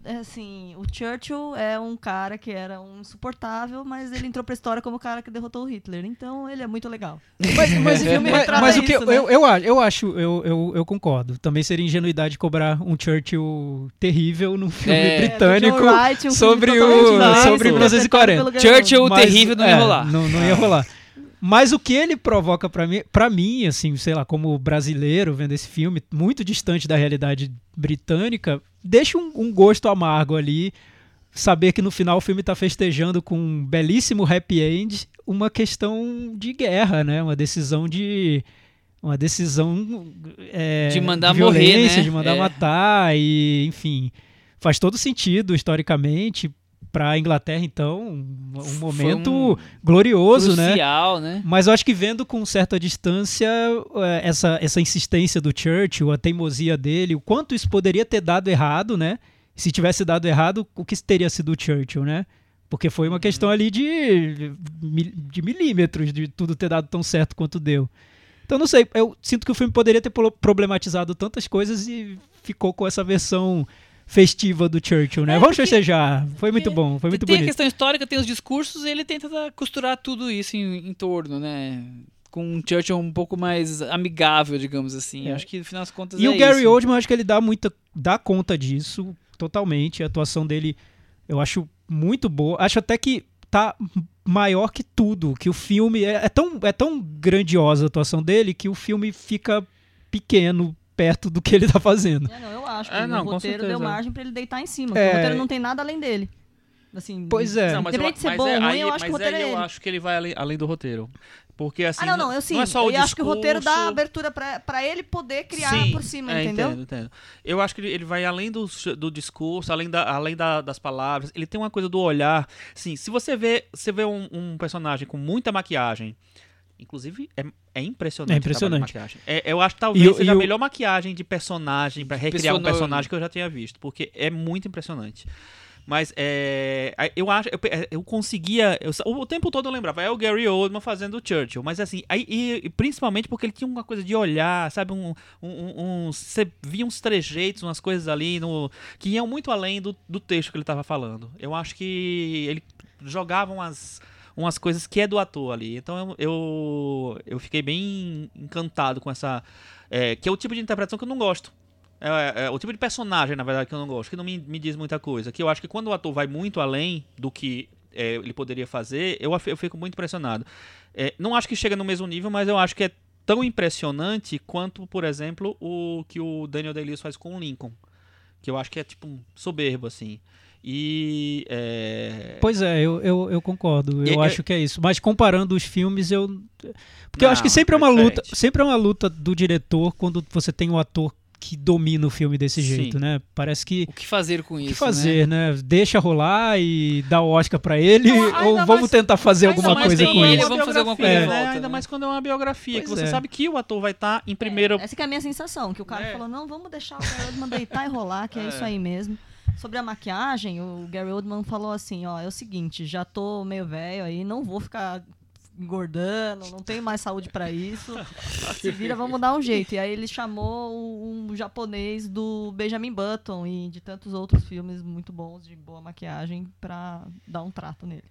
assim, o Churchill é um cara que era um insuportável, mas ele entrou pra história como o cara que derrotou o Hitler. Então ele é muito legal. Mas, mas, O filme mas- mas o que isso, eu, né? eu, eu, acho- eu acho, eu, eu, eu concordo. Também seria ingenuidade cobrar um Churchill terrível num filme É, britânico. Wright, um filme sobre totalmente o- sobre interpretado 1940. pelo Gary Churchill terrível não ia é, rolar. Não, não ia rolar. Mas o que ele provoca pra mim, para mim, assim, sei lá, como brasileiro vendo esse filme, muito distante da realidade britânica, deixa um, um gosto amargo ali. Saber que no final o filme tá festejando com um belíssimo happy end, uma questão de guerra, né? Uma decisão de. Uma decisão é, De mandar morrer, né? de mandar É. matar, e enfim. Faz todo sentido historicamente pra Inglaterra, então, um, um momento um glorioso, né? crucial, né? Mas eu acho que vendo com certa distância eh, essa, essa insistência do Churchill, a teimosia dele, o quanto isso poderia ter dado errado, né? Se tivesse dado errado, o que teria sido o Churchill, né? Porque foi uma questão ali de, de milímetros de tudo ter dado tão certo quanto deu. Então, não sei, eu sinto que o filme poderia ter pro- problematizado tantas coisas e ficou com essa versão festiva do Churchill, né? É, Vamos festejar. Foi muito bom, foi muito tem a bonito. questão histórica, tem os discursos, e ele tenta costurar tudo isso em, em torno, né? Com um Churchill um pouco mais amigável, digamos assim. É. Acho que no final das contas E é o Gary isso. Oldman, acho que ele dá muita dá conta disso totalmente. A atuação dele eu acho muito boa. Acho até que tá maior que tudo, que o filme é, é tão é tão grandiosa a atuação dele que o filme fica pequeno perto do que ele tá fazendo. É, não, eu acho que É, não, o roteiro deu margem pra ele deitar em cima. É. porque O roteiro não tem nada além dele. Assim, Pois é. Não, mas eu, de ser mas bom é, ou ruim, aí, eu acho que o mas roteiro é eu ele. acho que ele vai além, além do roteiro. Porque assim. ah, não, não, eu sim. Não é só o eu acho que o roteiro dá discurso- abertura pra, pra ele poder criar Sim, por cima, é, entendeu? Entendo, entendo. Eu acho que ele, ele vai além do, do discurso, além, da, além da- das palavras. Ele tem uma coisa do olhar. Sim, se você vê, você vê um, um personagem com muita maquiagem. Inclusive, é, é impressionante. É trabalho de impressionante. maquiagem. É, eu acho que talvez E o- seja e a melhor maquiagem de personagem pra recriar pessoa um personagem que eu já tenha visto. Porque é muito impressionante. Mas é, eu acho, eu, eu conseguia, eu- o tempo todo eu lembrava, é o Gary Oldman fazendo o Churchill, mas assim, aí, e, principalmente porque ele tinha uma coisa de olhar, sabe, um, um, um- um- você via uns trejeitos, umas coisas ali no, que iam muito além do, do texto que ele estava falando. Eu acho que ele jogava umas, umas coisas que é do ator ali. Então eu, eu, eu fiquei bem encantado com essa. é, que é o tipo de interpretação que eu não gosto. É, é o tipo de personagem, na verdade, que eu não gosto, que não me, me diz muita coisa. Que eu acho que quando o ator vai muito além do que é, ele poderia fazer, eu, eu fico muito impressionado. É, não acho que chega no mesmo nível, mas eu acho que é tão impressionante quanto, por exemplo, o que o Daniel Day-Lewis faz com o Lincoln. Que eu acho que é, tipo, soberbo, assim. E... é, Pois é, eu, eu, eu concordo. Eu e- acho que é isso. Mas comparando os filmes, eu. Porque eu acho que Não, sempre é uma diferente. luta. Sempre é uma luta do diretor quando você tem um ator que domina o filme desse Sim. jeito, né? Parece que. O que fazer com O isso? que fazer, né? Deixa rolar e dá o Oscar pra ele, Não, ainda ou vamos mais- tentar fazer Ainda alguma coisa com é ele, isso. uma vamos fazer alguma coisa né? volta, Ainda né? mais quando é uma biografia, que Pois você é. sabe que o ator vai estar em primeiro... Essa que é a minha sensação, que o cara É. falou, não, vamos deixar o Oldman deitar e rolar, que é, isso aí mesmo. Sobre a maquiagem, o Gary Oldman falou assim, ó, é o seguinte, já tô meio velho aí, não vou ficar engordando, não tenho mais saúde pra isso. Se vira, vamos dar um jeito. E aí ele chamou um japonês do Benjamin Button e de tantos outros filmes muito bons de boa maquiagem pra dar um trato nele.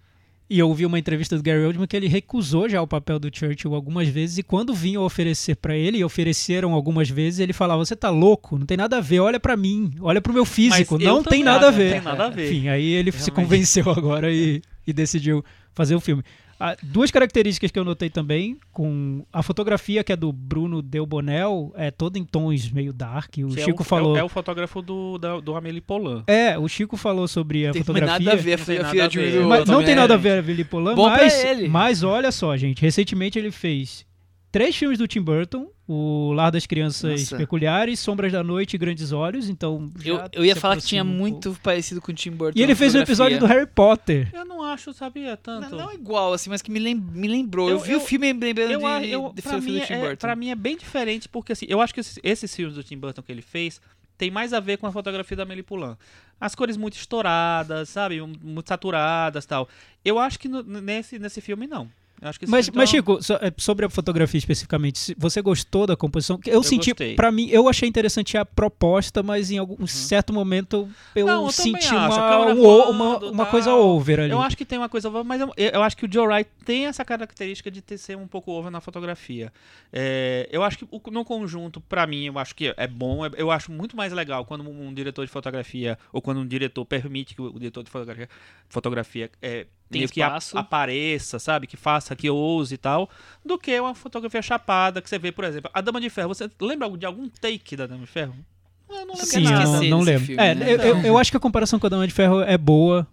E eu ouvi uma entrevista do Gary Oldman que ele recusou já o papel do Churchill algumas vezes e quando vinham oferecer pra ele, e ofereceram algumas vezes, ele falava: "Você tá louco? Não tem nada a ver. Olha pra mim, olha pro meu físico, não tem também nada a acho, não ver". tem nada a ver. Enfim, aí ele se Realmente. convenceu agora e, e decidiu fazer o filme. Ah, duas características que eu notei também, com a fotografia que é do Bruno Delbonel, é toda em tons meio dark. O que é Chico o- falou. É, o- é o fotógrafo do, da- do Amélie Poulain. É, o Chico falou sobre a Tem fotografia. nada a ver a Não tem fotografia nada de a ver. do Mas não tem nada a ver a Billy Polan, Bom mas, ele. mas olha só, gente. Recentemente ele fez três filmes do Tim Burton: O Lar das Crianças Nossa. Peculiares, Sombras da Noite e Grandes Olhos. Então, Eu, eu ia falar que tinha um muito parecido com o Tim Burton. E ele fez um episódio do. Harry Potter. Eu não acho, sabia, tanto. Não, não igual, assim, mas que me, lem- me lembrou. Eu, Eu- vi eu- o filme lembrando Eu, de, eu, de pra, filme mim do Tim é, Burton. pra mim é bem diferente, porque assim, eu acho que esses, esses filmes do Tim Burton que ele fez tem mais a ver com a fotografia da Amélie Poulain. As cores muito estouradas, sabe? Muito saturadas tal. Eu acho que no- nesse, nesse filme não. Eu acho que Mas, filme mas tá- Chico, é, sobre a fotografia especificamente, você gostou da composição? Porque Eu, senti, pra mim, eu achei interessante a proposta, mas em algum certo momento eu, Uhum. Não, eu senti uma, câmera um o- uma, uma coisa over ali. Eu acho que tem uma coisa over, mas eu, eu acho que o Joe Wright tem essa característica de ter ser um pouco over na fotografia. É, eu acho que no conjunto, pra mim, eu acho que é bom. é- Eu acho muito mais legal quando um diretor de fotografia ou quando um diretor permite que o diretor de fotografia, fotografia é, Tem meio que a- espaço. apareça, sabe? Que faça, que ouse e tal, do que uma fotografia chapada que você vê, por exemplo, a Dama de Ferro. Você lembra de algum take da Dama de Ferro? Eu não lembro Sim, eu não, não lembro. filme, é, né? eu, eu, eu acho que a comparação com a Dama de Ferro é boa.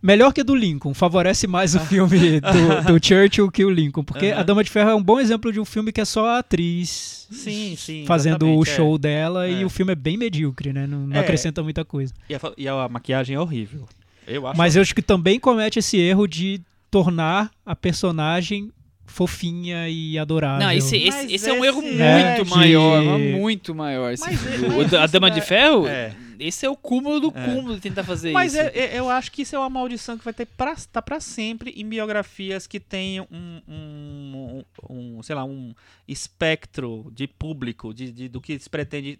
Melhor que a do Lincoln. Favorece mais o filme do, do Churchill que o Lincoln. Porque Aham. a Dama de Ferro é um bom exemplo de um filme que é só a atriz Sim, sim. fazendo o é. show dela e É. o filme é bem medíocre, né? Não, não É. acrescenta muita coisa. E a, e a maquiagem é horrível. Eu acho Mas eu acho que também comete esse erro de tornar a personagem fofinha e adorável. Não, esse, esse, Mas esse é um erro esse muito é maior, mas muito maior. Esse Mas é- mas a Dama é- de Ferro, É. esse é o cúmulo do É. cúmulo de tentar fazer Mas isso. é- é- eu acho que isso é uma maldição que vai ter pra, tá pra sempre em biografias que tenham um, um, um, sei lá, um espectro de público, de, de- do que se pretende,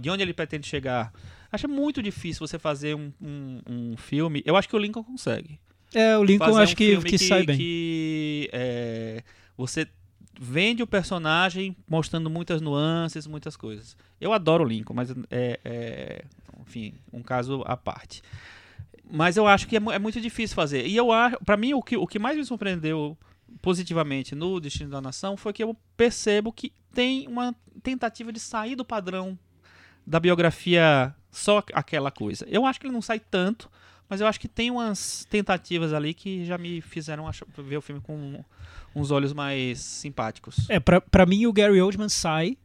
de onde ele pretende chegar. Acho muito difícil você fazer um, um, um filme. Eu acho que o Lincoln consegue. É, o Lincoln fazer acho um que, filme que, sai bem. que, é, você vende o personagem mostrando muitas nuances, muitas coisas. Eu adoro o Lincoln, mas é, é, enfim, um caso à parte. Mas eu acho que é, é muito difícil fazer. E eu acho, para mim, o que, o que mais me surpreendeu positivamente no Destino da Nação foi que eu percebo que tem uma tentativa de sair do padrão da biografia só aquela coisa. Eu acho que ele não sai tanto, mas eu acho que tem umas tentativas ali que já me fizeram achar- ver o filme com uns olhos mais simpáticos. É, pra, pra mim o Gary Oldman sai,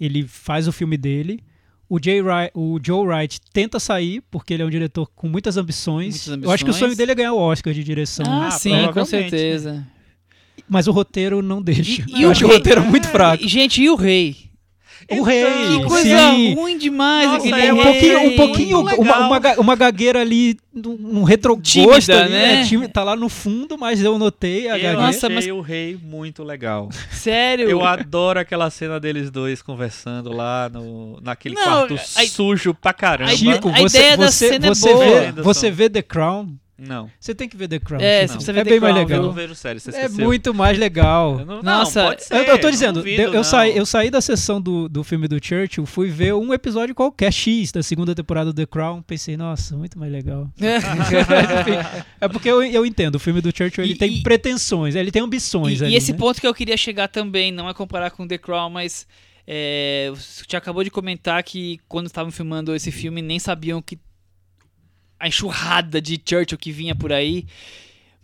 ele faz o filme dele. O, Jay Wright, o Joe Wright tenta sair, porque ele é um diretor com muitas ambições. Muitas Eu acho que o sonho ambições. dele é ganhar o Oscar de direção. Ah, Ah, sim, com provavelmente, certeza. Mas o roteiro não deixa. E- e Eu o acho que o roteiro é muito fraco. E, gente, e o rei? O rei, Que coisa sim. ruim demais Nossa, aquele é um rei. pouquinho, um pouquinho Muito uma, legal. uma, uma gagueira ali num num retrogosto ali, né? Tímida, tá lá no fundo, mas eu notei a Eu gagueira. Nossa, achei mas- o rei muito legal. Sério? Eu adoro aquela cena deles dois conversando lá no, naquele Não, quarto a- sujo pra caramba. a Chico, a você, ideia da você, cena é você boa. vê, você vê The Crown, Não. Você tem que ver The Crown. É, não. você precisa é ver bem The mais Crown, Eu legal. não vejo série, você É esqueceu. muito mais legal. Eu não- Nossa, não, pode ser, Eu, eu tô dizendo, duvido, eu, saí, eu saí da sessão do, do filme do Churchill, fui ver um episódio qualquer X da segunda temporada do The Crown, pensei, nossa, muito mais legal. Enfim, é porque eu, eu entendo, o filme do Churchill ele E- tem e- pretensões, ele tem ambições E, ali, e esse né? ponto que eu queria chegar também, não é comparar com The Crown, mas é, você acabou de comentar que quando estavam filmando esse filme nem sabiam que a enxurrada de Churchill que vinha por aí,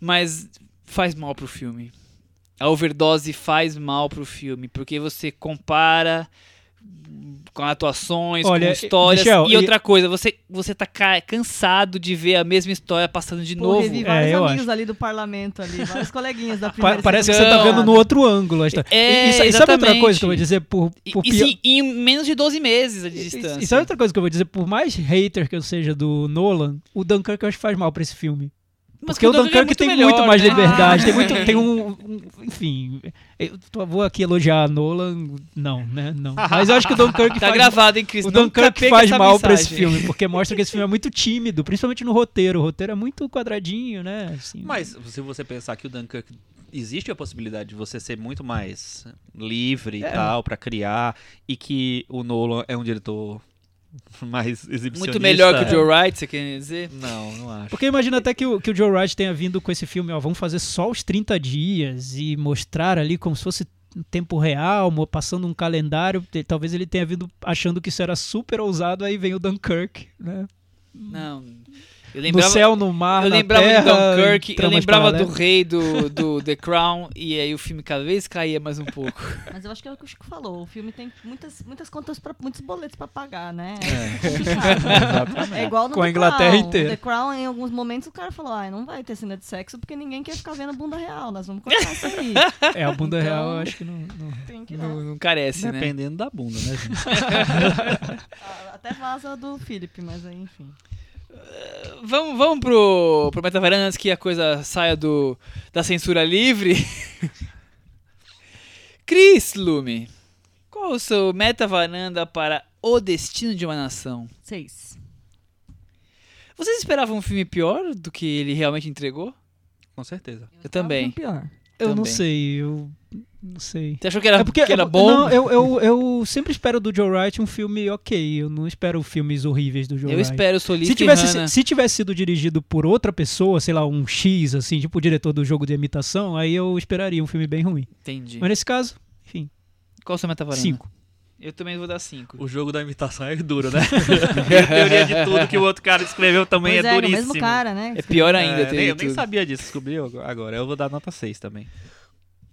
mas faz mal pro filme. A overdose faz mal pro filme, porque você compara com atuações, Olha, com histórias Michel, e e- outra coisa, você você tá ca- cansado de ver a mesma história passando de Pô, novo. É, vários eu amigos acho. ali do parlamento ali, vários coleguinhas da primeira parece que você tá vendo no outro ângulo. história. É, e, e sa- e sabe outra coisa que eu vou dizer? Por, por e pior- sim, em menos de 12 meses a E- distância. E sabe outra coisa que eu vou dizer? Por mais hater que eu seja do Nolan, o Dunkirk eu acho que faz mal pra esse filme. Mas Porque o Dunkirk é tem melhor, muito mais né? liberdade, tem muito, tem um, um- enfim, eu tô- vou aqui elogiar a Nolan, não, né, não. Mas eu acho que o Dunkirk Tá faz, gravado, hein, Cris? o Dunkirk faz mal pra esse filme, porque mostra que esse filme é muito tímido, principalmente no roteiro. O roteiro é muito quadradinho, né? assim. Mas se você pensar que o Dunkirk existe a possibilidade de você ser muito mais livre e É. tal pra criar e que o Nolan é um diretor mais exibicionista. Muito melhor que o Joe Wright, você quer dizer? Não, não acho. Porque imagina até que o, que o Joe Wright tenha vindo com esse filme, ó, vamos fazer só os 30 dias e mostrar ali como se fosse em tempo real, passando um calendário. Talvez ele tenha vindo achando que isso era super ousado, aí vem o Dunkirk, né? Não. Eu no lembrava, céu, no mar, eu na lembrava terra, de Dunkirk, eu lembrava do rei do, do The Crown, e aí o filme cada vez caía mais um pouco. Mas eu acho que é o que o Chico falou. O filme tem muitas, muitas contas, pra, muitos boletos pra pagar, né? É, complicado. É igual no Com a The Inglaterra Crown. inteira. The Crown, em alguns momentos, o cara falou: ah, não vai ter cena de sexo porque ninguém quer ficar vendo bunda real. Nós vamos cortar isso aí. É, a bunda Então- real eu acho que não. não- Tem que. Não, não carece, né? Dependendo da bunda, né, gente? Ah, Até vaza do Philip, mas aí, enfim. Vamos, vamos pro, pro Metavaranda antes que a coisa saia do, da censura livre. Cris Lume, qual o seu Metavaranda para O Destino de uma Nação? Seis. Vocês esperavam um filme pior do que ele realmente entregou? Com certeza. Eu também. Pior. Eu não Também. sei, eu não sei. Você achou que era, é porque que era eu- bom? Não, eu, eu, eu sempre espero do Joe Wright um filme ok. Eu não espero filmes horríveis do Joe Eu Wright. espero Solista Se tivesse, e Hannah. se tivesse sido dirigido por outra pessoa, sei lá, um X, assim, tipo o diretor do jogo de imitação, aí eu esperaria um filme bem ruim. Entendi. Mas nesse caso, enfim, Qual o seu Metavaranda? cinco. Eu também vou dar 5. O jogo da imitação é duro, né? A teoria de tudo que o outro cara escreveu também Pois é é, duríssimo. mesmo cara, né? É pior ainda É, nem, eu nem tudo. sabia disso, descobri agora. Eu vou dar nota 6 também.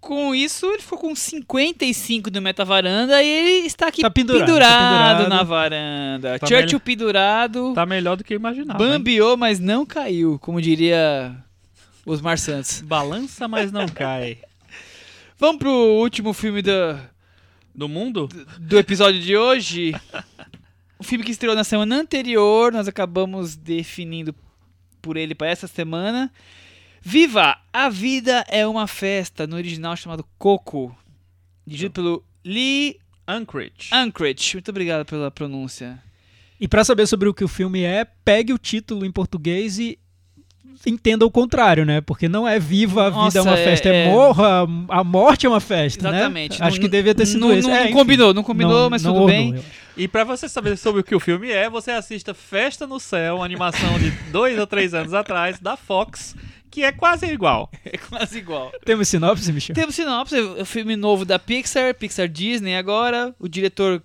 Com isso, ele ficou com 55 do Metavaranda e ele está aqui Tá pendurado, pendurado, tá pendurado. na varanda. Tá Churchill pendurado, Tá melhor do que eu imaginava. hein? bambiou, mas não caiu, como diria Osmar Santos. Balança, mas não cai. Vamos pro último filme do, Do mundo? do episódio de hoje. O filme que estreou na semana anterior, nós acabamos definindo por ele para essa semana. Viva! A Vida é uma Festa, no original chamado Coco. Dirigido pelo Lee Anchorage. Anchorage. Muito obrigado pela pronúncia. E pra saber sobre o que o filme é, pegue o título em português e entenda o contrário, né? Porque não é viva a vida Nossa, é uma é- festa, é, é- morra, a morte é uma festa, Exatamente. né? Acho Não- que devia ter sido não, esse. Não, É, não combinou, não combinou, Não- mas não tudo ornou, bem. eu. E pra você saber sobre o que o filme é, você assista Festa no Céu, uma animação de dois ou três anos atrás, da Fox, que é quase igual. É quase igual. Temos sinopse, Michel? Temos sinopse, é o filme novo da Pixar, Pixar Disney agora. O diretor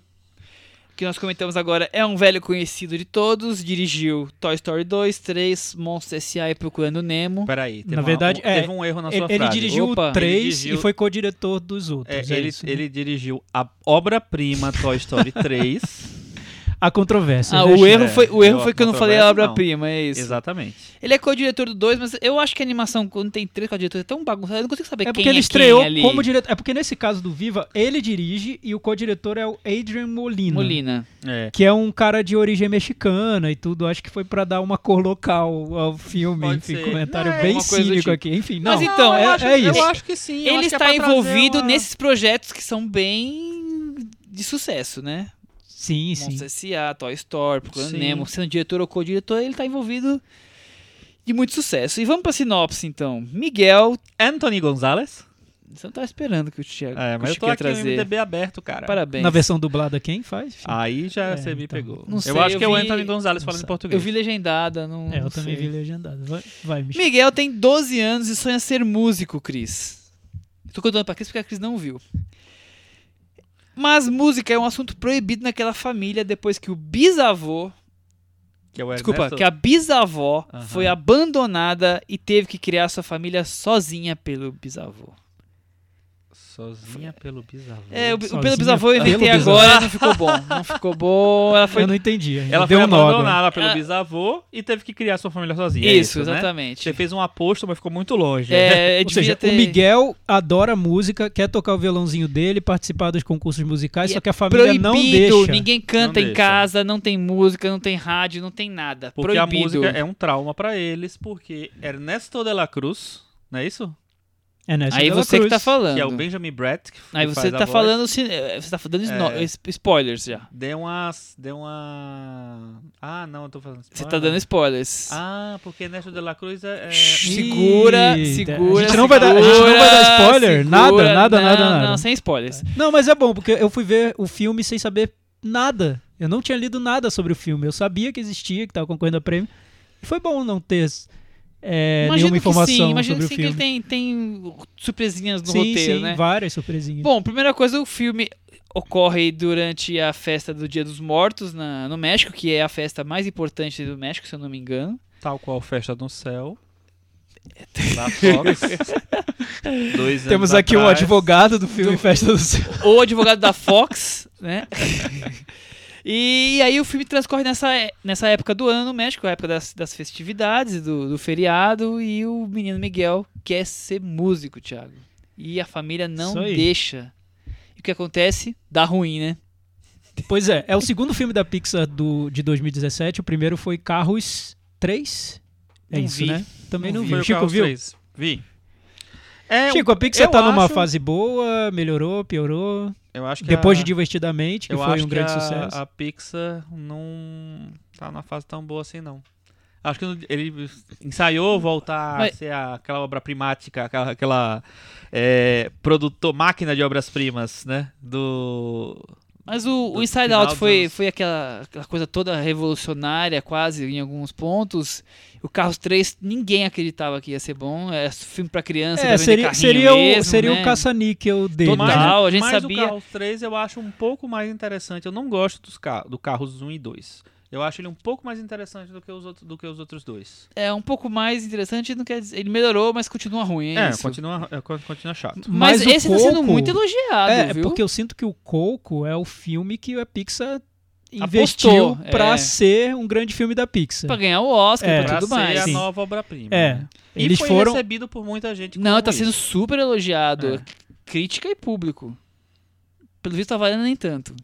que nós comentamos agora é um velho conhecido de todos. Dirigiu Toy Story 2, 3, Monstros S.A. e Procurando Nemo. Peraí, teve, Na uma- verdade, um, é, teve um erro na Ele, sua ele frase. dirigiu Opa, o 3 ele dirigiu- e foi co-diretor dos É, outros. é ele, isso, né? ele dirigiu a obra-prima Toy Story 3. A controvérsia. Ah, né, o erro É, foi, o erro eu- foi que eu não falei a obra-prima, é isso. Exatamente. Ele é co-diretor do 2, mas eu acho que a animação, quando tem três co-diretores, é tão bagunçada, eu não consigo saber É quem porque é ele quem estreou ali. como diretor. É porque nesse caso do Viva, ele dirige e o co-diretor é o Adrian Molina. Molina. É. Que é um cara de origem mexicana e tudo. Acho que foi pra dar uma cor local ao filme. Pode Enfim, ser. comentário Não, é bem cínico tipo. aqui. Enfim, não. Mas então, é, eu acho, é isso. Eu acho que sim. Ele é está envolvido uma- nesses projetos que são bem de sucesso, né? Sim, sim. Monstros S.A., Toy Story, Procurando. Nemo, sendo diretor ou co-diretor, ele tá envolvido. de muito sucesso. E vamos pra sinopse, então. Miguel, Anthony Gonzalez. você não tava esperando que o Thiago, É, mas eu tô aqui no trazer. MDB aberto, cara. Parabéns. Na versão dublada, quem faz? Aí já É, você me então. pegou. Não sei, eu acho eu que é o vi- Anthony Gonzalez falando em português. Eu vi legendada, não É, eu não também sei. vi legendado. Vai, vai Michel. Miguel tem 12 anos e sonha ser músico, Cris. Tô contando pra Cris porque a Cris não viu. Mas música é um assunto proibido naquela família depois que o bisavô, Que é o desculpa, que a bisavó Aham. foi abandonada e teve que criar sua família sozinha pelo bisavô. Sozinha pelo bisavô. É, o, Sozinha pelo bisavô eu inventei bisavô. agora, não ficou bom. Não ficou bom, ela foi Eu não entendi. ainda. Ela Deu foi um agora. abandonada pelo Ah. bisavô e teve que criar sua família sozinha. é Isso, isso, né? exatamente. Você fez um aposto, mas ficou muito longe. É, Ou seja, ter... o Miguel adora música, quer tocar o violãozinho dele, participar dos concursos musicais, E só é que a família proibido, não deixa. ninguém canta Não em deixa. casa, não tem música, não tem rádio, não tem nada. Porque proibido. a música é um trauma pra eles, porque Ernesto de la Cruz, não é isso? É Ernesto Aí la você que Cruz. tá falando. Que é o Benjamin Bratt. Que Aí que você faz a tá voz. falando, cine- você tá dando É. spoilers já. Deu umas. Deu uma. Ah, não, eu tô falando. Você tá dando spoilers. Ah, porque Ernesto de la Cruz é. é- Segura, Eita, segura. a gente não vai dar- a gente não vai dar spoiler? Nada, nada, não, nada, Não, nada. sem spoilers. Não, mas é bom, porque eu fui ver o filme sem saber nada. Eu não tinha lido nada sobre o filme. Eu sabia que existia, que tava concorrendo a prêmio. E foi bom não ter é, imagino nenhuma que informação sim, imagino sobre o sim que filme. ele tem, tem surpresinhas no sim, roteiro, sim, né? várias surpresinhas. Bom, primeira coisa, o filme ocorre durante a festa do Dia dos Mortos na, no México, que é a festa mais importante do México, se eu não me engano. Tal qual Festa no Céu. Da Fox. Dois anos Temos aqui um atrás. advogado do filme Festa do Céu. o advogado da Fox, né? E aí o filme transcorre nessa, nessa época do ano no México, a época das, das festividades, do, do feriado, e o menino Miguel quer ser músico, Thiago. E a família não deixa. E o que acontece? Dá ruim, né? Pois é, é o segundo filme da Pixar do, de 2017. O primeiro foi Carros 3. É Não isso, vi. né? Também Não não, vi. Vi. o Chico Carros viu? 3. Vi. É, Chico, a Pixar tá numa acho- fase boa, melhorou, piorou. Eu acho que Depois a, de Divertidamente, que eu foi acho um grande a, sucesso. A Pixar não tá numa fase tão boa assim, não. Acho que ele ensaiou voltar Mas- a ser aquela obra primática, aquela, aquela é, produtor, máquina de obras-primas, né? Do. Mas o, o Inside Out dos foi, anos- foi aquela, aquela coisa toda revolucionária, quase, em alguns pontos. O Carros 3, ninguém acreditava que ia ser bom. É filme pra criança, É, seria, seria, o, mesmo, seria né? o caça-níquel dele. Total. né? a gente mas sabia- o Carros 3 eu acho um pouco mais interessante. Eu não gosto dos ca do Carros 1 e 2. Eu acho ele um pouco mais interessante do que os, outros, do que os outros dois. É um pouco mais interessante, não quer dizer, ele melhorou, mas continua ruim, é, É, isso. continua, é, continua chato. Mas, Mas esse tá sendo Coco- muito elogiado, É, viu? porque eu sinto que o Coco é o filme que a Pixar investiu Apostou, pra é. ser um grande filme da Pixar. Pra ganhar o Oscar, É. pra Pra tudo ser mais. a Sim. nova obra-prima. É. né? E Eles foi foram. recebido por muita gente Não, tá sendo isso. super elogiado. É. Crítica e público. Pelo visto tá valendo nem tanto.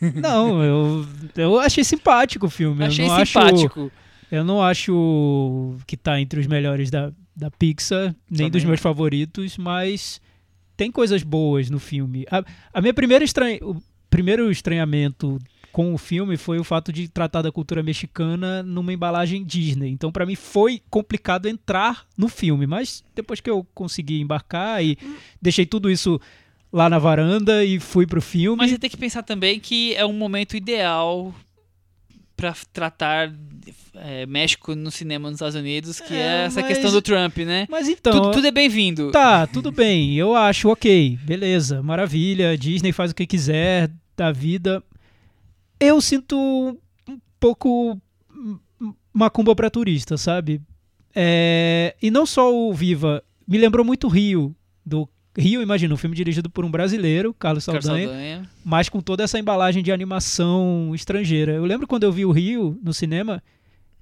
Não, eu, eu achei simpático o filme. Achei eu não simpático. Acho, eu não acho que tá entre os melhores da, da Pixar, nem Também dos meus favoritos, mas tem coisas boas no filme. A, a minha primeira estranha, o primeiro estranhamento com o filme foi o fato de tratar da cultura mexicana numa embalagem Disney. Então, pra mim, foi complicado entrar no filme. Mas depois que eu consegui embarcar e deixei tudo isso lá na varanda e fui pro filme. Mas você tem que pensar também que é um momento ideal pra tratar é, México no cinema nos Estados Unidos, que é, É, essa mas- questão do Trump, né? Mas então. tudo, tudo é bem-vindo. Tá, tudo bem. Eu acho ok. Beleza, maravilha. Disney faz o que quiser da vida. Eu sinto um pouco macumba pra turista, sabe? É, E não só o Viva. Me lembrou muito Rio. Do Rio, imagina, um filme dirigido por um brasileiro, Carlos Carlos Saldanha, Saldanha. mas com toda essa embalagem de animação estrangeira. Eu lembro quando eu vi o Rio no cinema,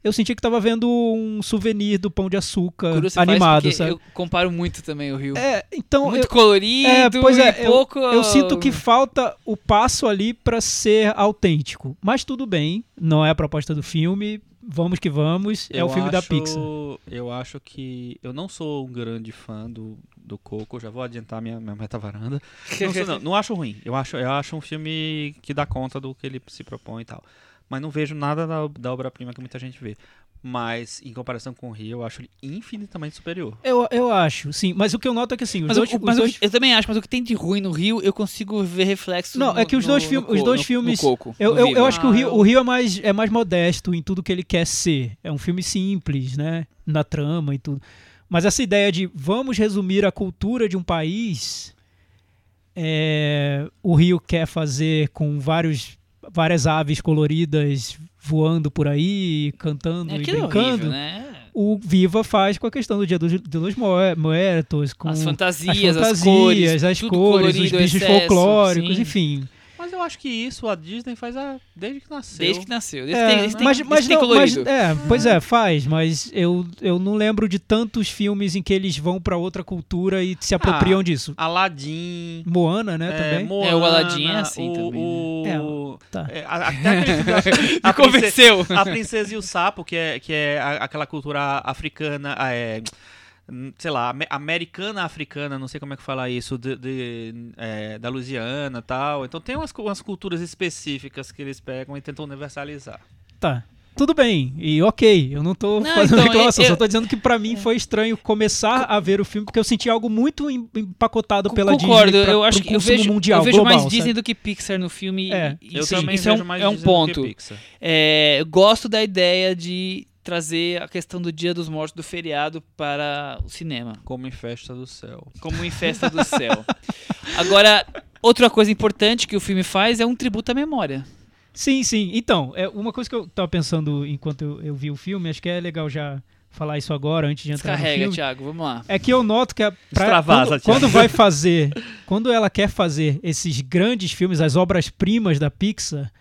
eu senti que tava vendo um souvenir do Pão de Açúcar Curioso animado, sabe? Eu comparo muito também o Rio. É, então muito eu, colorido é, pois é, pouco... eu sinto que falta o passo ali pra ser autêntico. Mas tudo bem, não é a proposta do filme. Vamos que vamos, é Eu o filme da acho- Pixar. Eu acho que. Eu não sou um grande fã do, do Coco, já vou adiantar minha, minha meta-varanda. Não, sou, não, não acho ruim. Eu acho, eu acho um filme que dá conta do que ele se propõe e tal. Mas não vejo nada da, da obra-prima que muita gente vê. Mas, em comparação com o Rio, eu acho ele infinitamente superior. Eu, eu acho, sim. Mas o que eu noto é que assim, os Mas, dois, o- os mas dois- eu também acho, mas o que tem de ruim no Rio, eu consigo ver reflexo Não, no- é que os no- dois, no filmes, os co- dois no- filmes. no Coco, eu, no eu, eu acho que o Ah, Rio, eu- o Rio é, mais, é mais modesto em tudo que ele quer ser. É um filme simples, né? Na trama e tudo. Mas essa ideia de vamos resumir a cultura de um país, é, o Rio quer fazer com vários, várias aves coloridas voando por aí, cantando É e brincando. horrível, né? O Viva faz com a questão do Dia dos, Moe- Muertos, com As fantasias, as as, fantasias, cores, as cores, os colorido, bichos excesso, folclóricos, sim. enfim. Mas eu acho que isso a Disney faz a... desde que nasceu. Desde que nasceu. Desde É, tem, mas, tem- mas não, mas, é, pois é, faz, mas eu, eu não lembro de tantos filmes em que eles vão pra outra cultura e se apropriam disso. Aladdin... Moana, né, é, também. Moana, É, o Aladdin é assim o, também, O, tá. é, a- até aquele filme da- a, Me princesa, convenceu. a Princesa e o Sapo, que é, que é a- aquela cultura africana, ah, é, sei lá, ame- americana-africana, não sei como é que fala isso, de, de, é, da Louisiana e tal. Então tem umas, umas culturas específicas que eles pegam e tentam universalizar. Tá. Tudo bem, e ok, eu não tô Não, fazendo então, reclamação, eu- só tô dizendo que pra mim foi estranho começar a ver o filme porque eu senti algo muito em- empacotado pela Concordo, Disney pra, eu acho que eu vejo, mundial, eu vejo global, mais sabe? Disney do que Pixar no filme. É. e- Eu isso, também isso é vejo um, mais é um Disney do que ponto. Pixar. É, eu gosto da ideia de trazer a questão do Dia dos Mortos do feriado para o cinema, Como em Festa do Céu. como em Festa do Céu. Agora, outra coisa importante que o filme faz é um tributo à memória. Sim, sim. Então, é uma coisa que eu tava pensando enquanto eu, eu vi o filme, acho que é legal já falar isso agora, antes de entrar no Descarrega, filme. Thiago, vamos lá. É que eu noto que a, pra- Extravasa, quando, Thiago. quando vai fazer, quando ela quer fazer esses grandes filmes, as obras-primas da Pixar,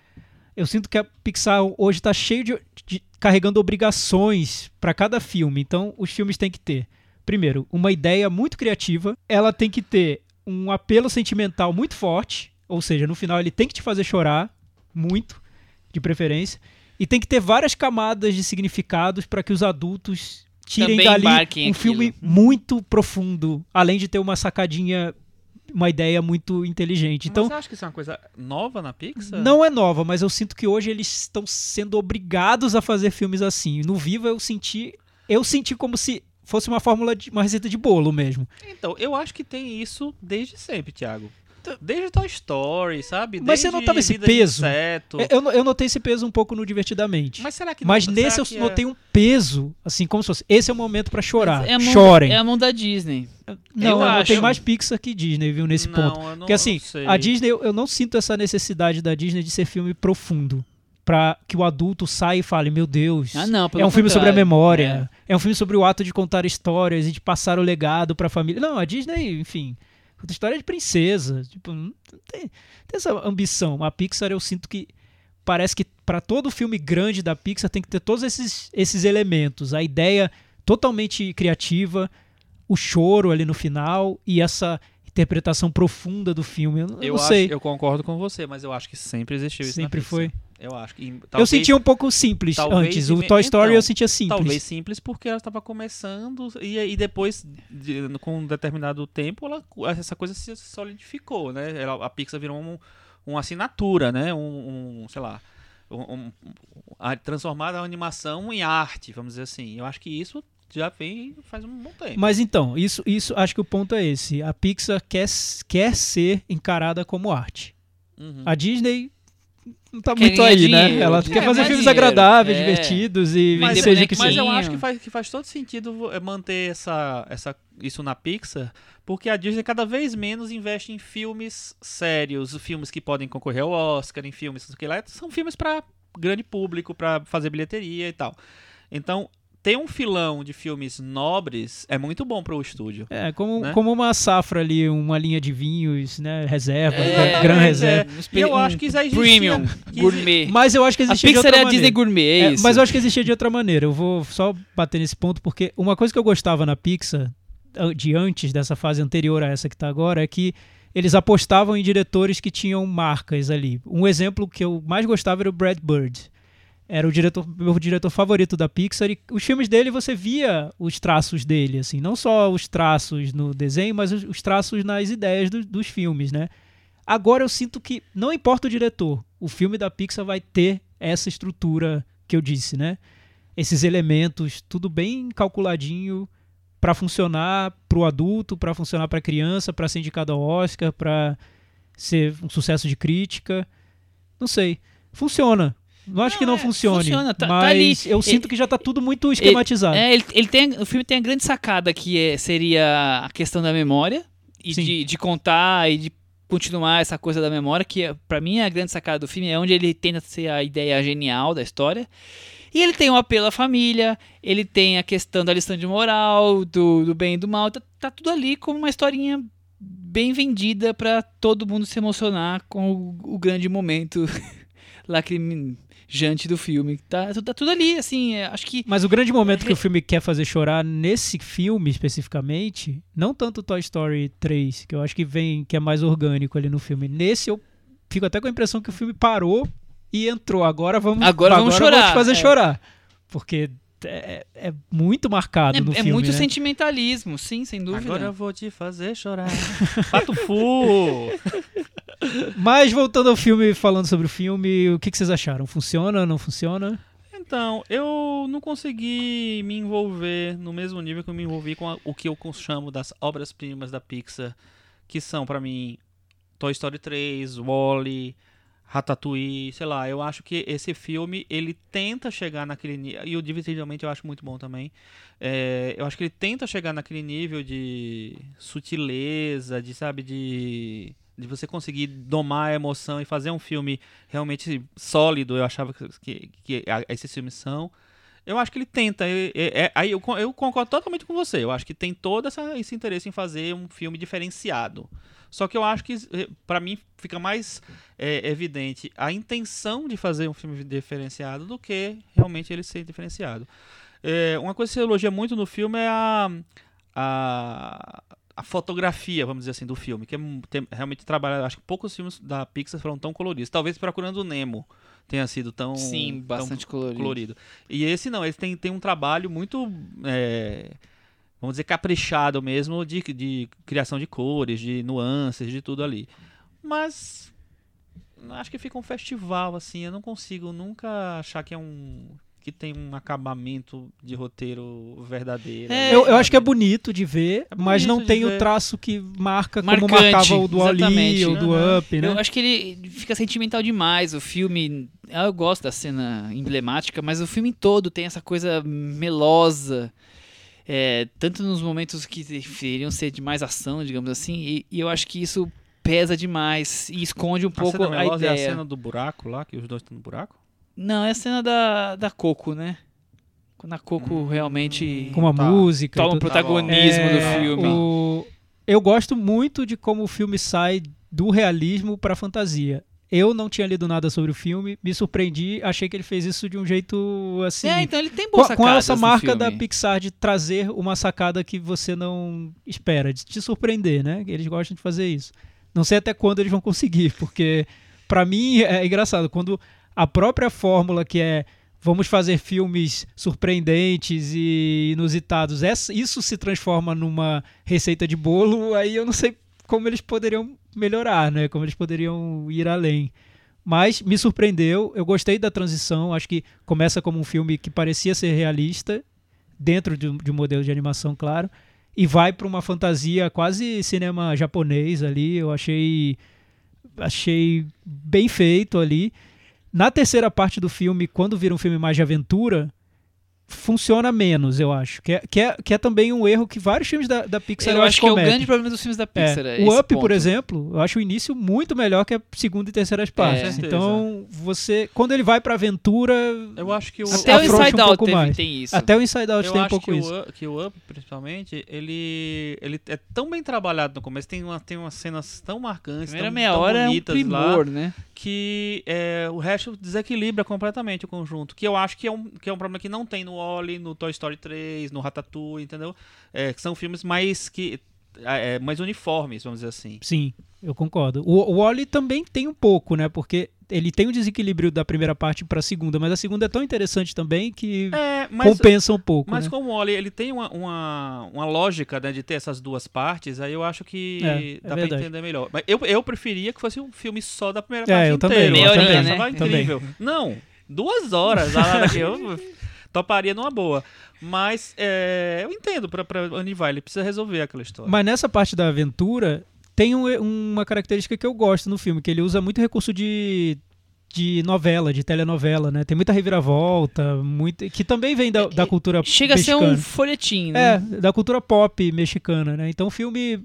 eu sinto que a Pixar hoje está cheio de, de- carregando obrigações para cada filme. Então, os filmes têm que ter, primeiro, uma ideia muito criativa, ela tem que ter um apelo sentimental muito forte, ou seja, no final ele tem que te fazer chorar muito, de preferência, e tem que ter várias camadas de significados para que os adultos tirem Também dali um aquilo. filme muito profundo, além de ter uma sacadinha, uma ideia muito inteligente. Então, Mas você acha que isso é uma coisa nova na Pixar? não é nova, mas eu sinto que hoje eles estão sendo obrigados a fazer filmes assim. No Viva eu senti, eu senti como se fosse uma fórmula de uma receita de bolo mesmo. Então, eu acho que tem isso desde sempre, Thiago. Desde Toy Story, sabe? Mas você notava esse peso? Inseto. Eu, eu notei esse peso um pouco no Divertidamente. Mas será que Mas não, nesse eu notei um peso, assim, como se fosse, esse é o momento pra chorar. É a mão, Chorem. É a mão da Disney. Não, eu, eu notei acho. mais Pixar que Disney, viu, nesse não, ponto. Eu não, Porque assim, eu não sei. a Disney, eu, eu não sinto essa necessidade da Disney de ser filme profundo. Pra que o adulto saia e fale, meu Deus. Ah, não, é um filme sobre a memória. É. um filme sobre o ato de contar histórias e de passar o legado pra família. Não, a Disney, enfim, história de princesa. Tipo, não tem, tem essa ambição. A Pixar eu sinto que parece que pra todo filme grande da Pixar tem que ter todos esses, esses elementos. A ideia totalmente criativa, o choro ali no final e essa interpretação profunda do filme. Eu, eu não acho- sei. eu concordo com você, mas eu acho que sempre existiu isso Sempre Pixar. Eu acho que. eu talvez- sentia um pouco simples antes. O Toy Story então, eu sentia simples. Talvez simples porque ela estava começando e, e depois, de- com um determinado tempo, ela, essa coisa se solidificou, né? Ela- a Pixar virou um, uma assinatura, né? Um, um, sei lá, um- a, transformar a animação em arte, vamos dizer assim. Eu acho que isso já vem faz um bom tempo. Mas então, isso, isso acho que o ponto é esse. A Pixar quer, quer ser encarada como arte. Uhum. A Disney não tá muito aí, né? dinheiro, Ela quer quer fazer ganhar filmes dinheiro, agradáveis, é. divertidos e Vender seja o que Mas eu acho que faz, que faz todo sentido é manter essa, essa, isso na Pixar, porque a Disney cada vez menos investe em filmes sérios, filmes que podem concorrer ao Oscar, em filmes que lá são filmes para grande público, para fazer bilheteria e tal. Então, ter um filão de filmes nobres é muito bom para o estúdio. É, como, né? como uma safra ali, uma linha de vinhos, né? Reserva, É, gran mas reserva. Um E eu um acho que já existia- Premium, que gourmet. Mas eu acho que A existia de Pixar outra é a maneira. Disney gourmet, é, É, isso. mas eu acho que existia de outra maneira. Eu vou só bater nesse ponto, porque uma coisa que eu gostava na Pixar, de antes dessa fase anterior a essa que tá agora, é que eles apostavam em diretores que tinham marcas ali. Um exemplo que eu mais gostava era o Brad Bird. Era o diretor, meu diretor favorito da Pixar e os filmes dele você via os traços dele, assim, não só os traços no desenho, mas os, os traços nas ideias do- dos filmes, né? Agora eu sinto que não importa o diretor, o filme da Pixar vai ter essa estrutura que eu disse, né? esses elementos, tudo bem calculadinho para funcionar pro adulto, para funcionar pra criança, para ser indicado ao Oscar, para ser um sucesso de crítica. Não sei. Funciona. Não acho Não, que não é, funcione, funciona, tá- tá mas ali. eu sinto Ele- que já tá tudo muito esquematizado. É, ele, ele tem, o filme tem a grande sacada que é- seria a questão da memória e de, de contar e de continuar essa coisa da memória, que é, para mim é a grande sacada do filme, é onde ele tenta ser a ideia genial da história. E ele tem o apelo à família, ele tem a questão da lição de moral, do, do bem e do mal, tá, tá tudo ali como uma historinha bem vendida pra todo mundo se emocionar com o, o grande momento lacrimejante do filme. Tá, tá tudo ali, assim, é, acho que Mas o grande momento que o filme quer fazer chorar nesse filme especificamente, não tanto Toy Story 3, que eu acho que vem que é mais orgânico ali no filme. Nesse eu fico até com a impressão que o filme parou e entrou. Agora vamos Agora vamos eu vou chorar, te fazer é. chorar. Porque é, é muito marcado É, no é filme, muito né? sentimentalismo, sim, sem dúvida. Agora eu vou te fazer chorar. Pato Fu! Mas voltando ao filme, falando sobre o filme, o que, que vocês acharam? Funciona, não funciona? Então, eu não consegui me envolver no mesmo nível que eu me envolvi com a- o que eu chamo das obras-primas da Pixar, que são, pra mim, Toy Story 3, Wall-E, Ratatouille, sei lá. Eu acho que esse filme, ele tenta chegar naquele nível, e o Divisivelmente eu acho muito bom também. É, eu acho que ele tenta chegar naquele nível de sutileza, de, sabe, de... De você conseguir domar a emoção e fazer um filme realmente sólido, eu achava que, que, que esses filmes são. Eu acho que ele tenta. é- aí eu, con- eu concordo totalmente com você. Eu acho que tem todo essa- esse interesse em fazer um filme diferenciado. Só que eu acho que, eh, pra mim, fica mais é, evidente a intenção de fazer um filme diferenciado do que realmente ele ser diferenciado. É, uma coisa que se elogia muito no filme é a, a, a fotografia, vamos dizer assim, do filme, que é tem- realmente trabalhado. Acho que poucos filmes da Pixar foram tão coloridos. Talvez Procurando o Nemo tenha sido tão, Sim, tão bastante colorido. colorido. E esse não, ele tem, tem um trabalho muito, é, vamos dizer, caprichado mesmo de, de criação de cores, de nuances, de tudo ali. Mas acho que fica um festival assim, eu não consigo nunca achar que é um que tem um acabamento de roteiro verdadeiro. É, Eu, eu acho que é bonito de ver, É mas não tem o ver. traço que marca Marcante, como marcava o do Ali ou do. Up, né? Eu acho que ele fica sentimental demais. O filme. Eu gosto da cena emblemática, mas o filme todo tem essa coisa melosa. é, tanto nos momentos que deveriam ser de mais ação, digamos assim, e, e eu acho que isso pesa demais e esconde um a pouco cena a melosa é a ideia. cena do buraco lá, que os dois estão no buraco? Não, é a cena da, da Coco, né? Quando a Coco realmente Com a Tá. música. toma o tudo. protagonismo É, do filme. o- Eu gosto muito de como o filme sai do realismo pra fantasia. Eu não tinha lido nada sobre o filme, me surpreendi, achei que ele fez isso de um jeito assim. É, então ele tem com, boas com sacadas essa marca da. Pixar de trazer uma sacada que você não espera, de te surpreender, né? Eles gostam de fazer isso. Não sei até quando eles vão conseguir, porque pra mim é engraçado quando a própria fórmula que é vamos fazer filmes surpreendentes e inusitados, isso se transforma numa receita de bolo, aí eu não sei como eles poderiam melhorar, né? Como eles poderiam ir além. Mas me surpreendeu, eu gostei da transição, acho que começa como um filme que parecia ser realista, dentro de um, de um modelo de animação, claro, e vai para uma fantasia quase cinema japonês ali, eu achei achei bem feito ali. Na terceira parte do filme, quando vira um filme mais de aventura, funciona menos, eu acho. Que é, que é, que é também um erro que vários filmes da, da Pixar eu acho que é o cometem. grande problema dos filmes da É, Pixar. é o esse Up, por ponto. exemplo, eu acho o início muito melhor que a segunda e terceira partes. certeza. então, você. Quando ele vai pra aventura. Eu acho que o Até o Inside um Out teve- mais. tem isso. Até o Inside Out eu tem um pouco que, isso. O, que o Up, principalmente, ele, ele é tão bem trabalhado no começo, tem, uma, tem umas cenas tão marcantes, Primeira tão, meia tão hora é um bonitas lá, primor, né? que é, o resto desequilibra completamente o conjunto. Que eu acho que é um, que é um problema que não tem no Wally, no Toy Story 3, no Ratatouille, entendeu? É, são filmes mais que é, mais uniformes, vamos dizer assim. Sim, eu concordo. O, o Wally também tem um pouco, né? Porque ele tem o desequilíbrio da primeira parte pra segunda, mas a segunda é tão interessante também que É, mas, compensa um pouco. mas né? como o Wally, ele tem uma, uma, uma lógica né, de ter essas duas partes, aí eu acho que É, é dá pra verdade. entender melhor. Mas eu, eu preferia que fosse um filme só da primeira É, parte eu também, inteira. eu Eu também, né? incrível. Não, duas horas. a eu toparia numa boa. Mas é, eu entendo pra, pra onde vai, ele precisa resolver aquela história. Mas nessa parte da aventura, tem um- uma característica que eu gosto no filme, que ele usa muito recurso de, de novela, de telenovela, né? Tem muita reviravolta, muito, que também vem da, da cultura Chega a ser mexicana. um folhetim, É, né? da cultura pop mexicana, né? Então o filme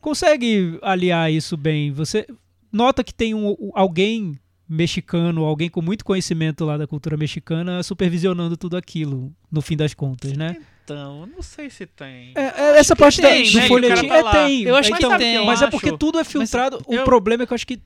consegue aliar isso bem. Você nota que tem um, alguém mexicano, alguém com muito conhecimento lá da cultura mexicana supervisionando tudo aquilo, no fim das contas, né? Então, eu não sei se tem. É, é, essa parte da, tem, do né, que o folhetim é, tá lá. tem. Eu acho que então, tem. Mas eu é porque tudo é filtrado. o eu- problema é que eu acho que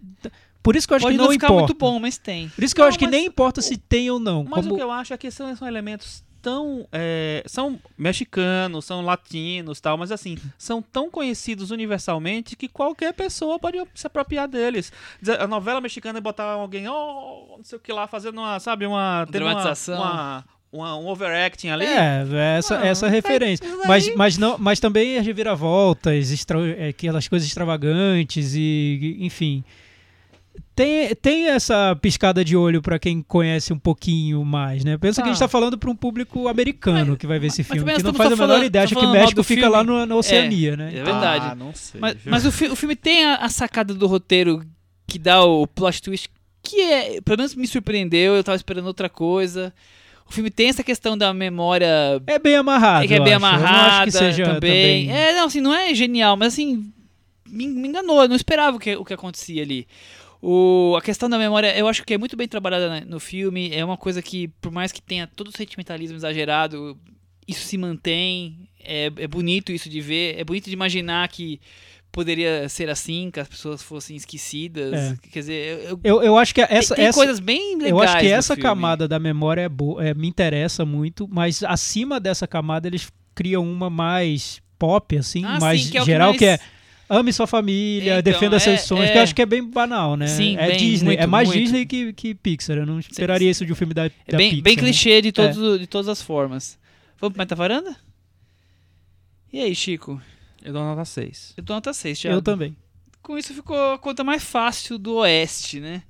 por isso que eu acho Pode que não, não ficar importa. muito bom, mas tem. Por isso que eu Não, acho que mas nem importa se tem ou não. Mas Como- o que eu acho é que são, são elementos tão. é, são mexicanos, são latinos tal, mas assim, são tão conhecidos universalmente que qualquer pessoa pode se apropriar deles. A novela mexicana é botar alguém, oh, não sei o que lá, fazendo uma, sabe, uma. tendo uma- Dramatização. Uma, uma- um overacting ali. É, essa, Ah, essa mas referência. Mas, mas, não, mas também as reviravoltas, extra, é, aquelas coisas extravagantes e, enfim. Tem, tem essa piscada de olho pra quem conhece um pouquinho mais, né? Pensa que a gente Tá. tá falando pra um público americano que vai ver esse mas filme, também que nós não faz a menor falando- ideia, acha que México fica lá filme. no- na Oceania, né? É verdade. Ah, não sei. Mas, mas o, fi- o filme tem a, a sacada do roteiro que dá o plot twist, que é, pelo menos me surpreendeu, eu tava esperando outra coisa. O filme tem essa questão da memória É bem amarrado. é que é bem acho. Amarrada acho que seja também. também. É, não, assim, não é genial, mas assim, me, me enganou, eu não esperava o que, o que acontecia ali. O, a questão da memória, eu acho que é muito bem trabalhada na- no filme, é uma coisa que, por mais que tenha todo o sentimentalismo exagerado, isso se mantém, é, é bonito isso de ver, é bonito de imaginar que poderia ser assim, que as pessoas fossem esquecidas, É. quer dizer, eu, eu- Eu, acho que essa, tem, tem essa, coisas bem legais Eu acho que essa filme. camada da memória é boa, é, me interessa muito, mas acima dessa camada eles criam uma mais pop, assim, Ah, mais sim, que é geral, mais- que é ame sua família, Então, defenda é- seus sonhos, é- que eu acho que é bem banal, né? Sim, é bem, Disney, muito, é mais muito. Disney que, que Pixar, eu não esperaria isso de um filme da, É da bem, Pixar. bem né? clichê de, todos, de todas as formas. Vamos pro Metavaranda? E aí, Chico? Eu dou nota 6. Eu dou nota 6, Thiago. Eu também. Com isso ficou a conta mais fácil do Oeste, né?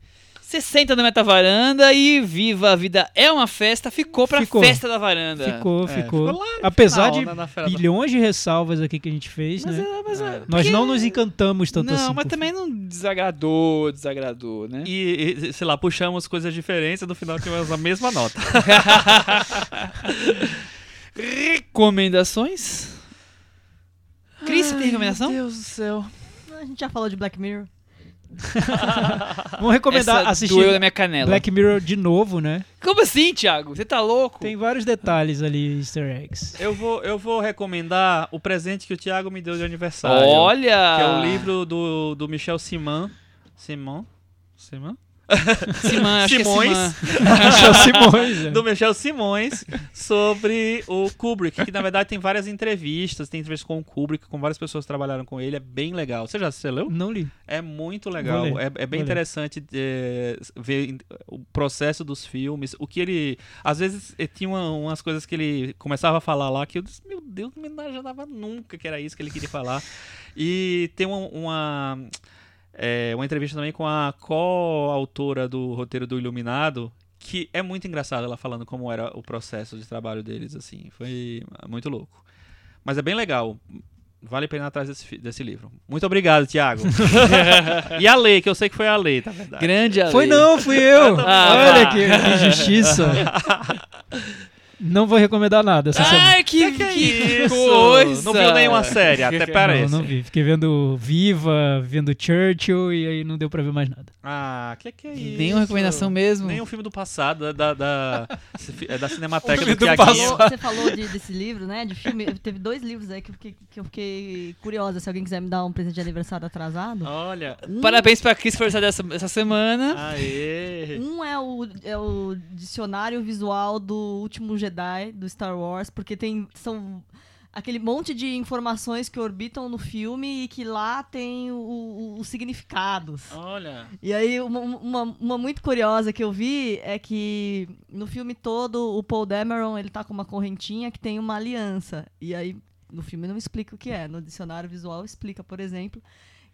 60 na Metavaranda e Viva a Vida é uma festa, ficou pra Ficou. festa da varanda. Ficou, É, ficou. ficou lá Apesar de na fera da- bilhões de ressalvas aqui que a gente fez, Mas, né? é, mas é, É. Nós porque- não nos encantamos tanto Não, assim. mas com o também não desagradou, desagradou, né? E, e, sei lá, puxamos coisas diferentes e no final tivemos a mesma nota. Recomendações? Cris, você tem recomendação? Meu Deus do céu. A gente já falou de Black Mirror. Vamos recomendar Essa assistir doeu na minha canela. Black Mirror de novo, né? Como assim, Thiago? Você tá louco? Tem vários detalhes ali, easter eggs. Eu vou, eu vou recomendar o presente que o Thiago me deu de aniversário. Olha! Que é o livro do, do Michel Simon. Simon? Simon? Simã, acho Simões. que é Simã. Michel Simões. né? Do Michel Simões sobre o Kubrick, que na verdade tem várias entrevistas, tem entrevistas com o Kubrick, com várias pessoas que trabalharam com ele, é bem legal. Você já você leu? Não li. É muito legal, é, é bem vou interessante é, ver o processo dos filmes, o que ele. Às vezes eh, tinha uma- umas coisas que ele começava a falar lá que eu disse, meu Deus, não me imaginava nunca que era isso que ele queria falar. E tem uma. uma é, uma entrevista também com a co-autora do roteiro do Iluminado, que é muito engraçado ela falando como era o processo de trabalho deles, assim. Foi muito louco. Mas é bem legal. Vale a pena ir atrás desse, desse livro. Muito obrigado, Thiago. e a Lei, que eu sei que foi a Lei, tá verdade. Grande Ale. Foi não, fui eu. Ah, Olha vá. que, que justiça. Não vou recomendar nada essa semana. Ai, que, Que que é que isso? coisa. Não viu nenhuma série, até parece. Não, não vi. Fiquei vendo Viva, vendo Churchill e aí não deu pra ver mais nada. Ah, que que é isso? Nenhuma recomendação mesmo. Nenhum filme do passado, da, da, da, da O Cinemateca do do Tiaguinho. Você falou de- desse livro, né? De filme. Teve dois livros aí que eu, fiquei, que eu fiquei curiosa. Se alguém quiser me dar um presente de aniversário atrasado. Olha. Um, Parabéns pra Cris por essa dessa essa semana. Aê. um é o, é o dicionário visual do último Jedi, do Star Wars, porque tem. São aquele monte de informações que orbitam no filme e que lá tem os significados. Olha. E aí, uma, uma, uma muito curiosa que eu vi é que no filme todo o Paul Dameron ele tá com uma correntinha que tem uma aliança. E aí, no filme não explica o que é. No dicionário visual explica, por exemplo,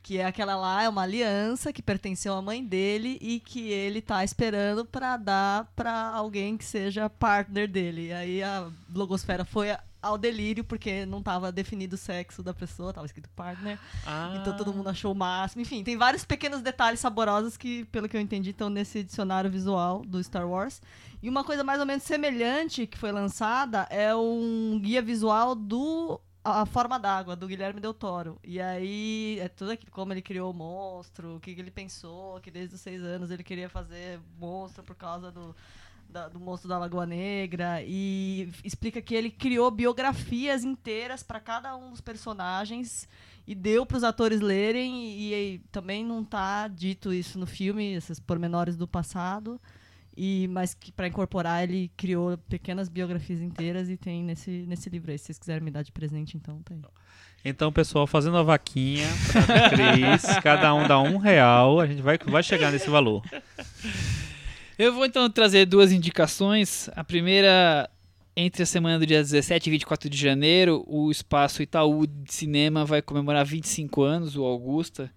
Que é aquela lá, é uma aliança que pertenceu à mãe dele e que ele tá esperando pra dar pra alguém que seja partner dele. E aí a blogosfera foi ao delírio, porque não tava definido o sexo da pessoa, tava escrito partner. Ah. Então todo mundo achou o máximo. Enfim, tem vários pequenos detalhes saborosos que, pelo que eu entendi, estão nesse dicionário visual do Star Wars. E uma coisa mais ou menos semelhante que foi lançada é um guia visual do A Forma d'Água, do Guilherme Del Toro. E aí é tudo aquilo, como ele criou o monstro, o que que ele pensou, que desde os seis anos ele queria fazer monstro por causa do, da- do monstro da Lagoa Negra. E explica que ele criou biografias inteiras para cada um dos personagens e deu para os atores lerem e, e também não tá dito isso no filme, esses pormenores do passado. E mas que para incorporar ele criou pequenas biografias inteiras e tem nesse nesse livro aí. Se vocês quiserem me dar de presente, então tá aí. Então, pessoal, fazendo a vaquinha pra Cris, cada um dá um real, a gente vai, vai chegar nesse valor. Eu vou então trazer duas indicações. A primeira, entre a semana do dia 17 e 24 de janeiro, o Espaço Itaú de Cinema vai comemorar 25 anos, o Augusta,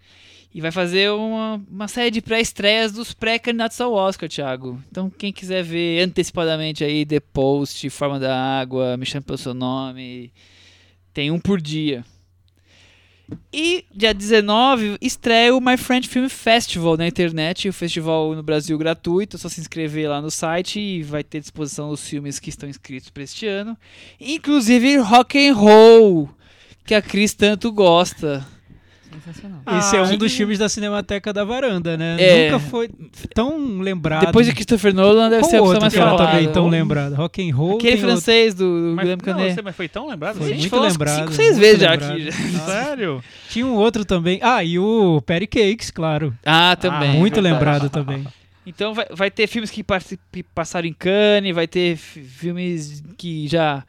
e vai fazer uma, uma série de pré-estreias dos pré-candidatos ao Oscar, Thiago. Então, quem quiser ver antecipadamente aí The Post, Forma da Água, Me Chame Pelo Seu Nome, tem um por dia. E dia 19 estreia o My French Film Festival na internet, o festival no Brasil gratuito, é só se inscrever lá no site e vai ter disposição os filmes que estão inscritos para este ano, inclusive Rock and Roll, que a Cris tanto gosta. Sensacional. Esse é Ah, um que- dos filmes da Cinemateca da Varanda, né? É. Nunca foi tão lembrado. Depois de Christopher Nolan deve Qual ser a pessoa outro mais que era falada. também tão lembrado? Rock and Roll. Aquele tem outro- francês do, do Mas, Guilherme não, Canet. você, mas foi tão lembrado Foi assim? A gente muito lembrado, cinco, seis muito vezes já lembrado. aqui. Sério? Tinha um outro também. Ah, e o Perry Cakes, claro. Ah, também. Ah, muito verdade. lembrado também. Então vai, vai ter filmes que passaram em Cannes, vai ter fi- filmes que já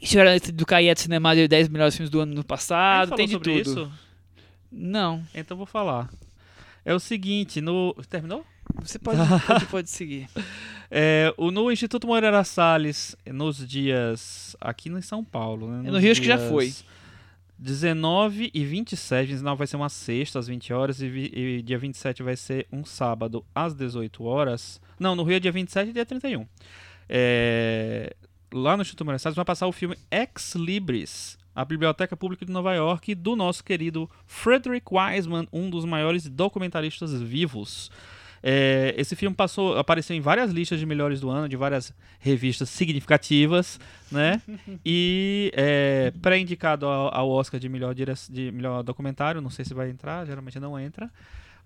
estiveram do Caiet Cinema de 10 melhores filmes do ano no passado, tem de tudo. isso? Não, Então vou falar. É o seguinte, no... Terminou? você pode, pode, pode seguir. É, o, no Instituto Moreira Salles, nos dias. Aqui em São Paulo, né? É no Rio, acho que já foi. 19 e 27. 19 vai ser uma sexta às 20 horas e, vi- e dia 27 vai ser um sábado às 18 horas. Não, no Rio é dia 27 e dia 31. É, lá no Instituto Moreira Salles vai passar o filme Ex Libris. A Biblioteca Pública de Nova York, do nosso querido Frederick Wiseman, um dos maiores documentaristas vivos. É, esse filme passou, apareceu em várias listas de melhores do ano, de várias revistas significativas, né? E é, pré-indicado ao, ao Oscar de melhor, de melhor documentário, não sei se vai entrar, geralmente não entra,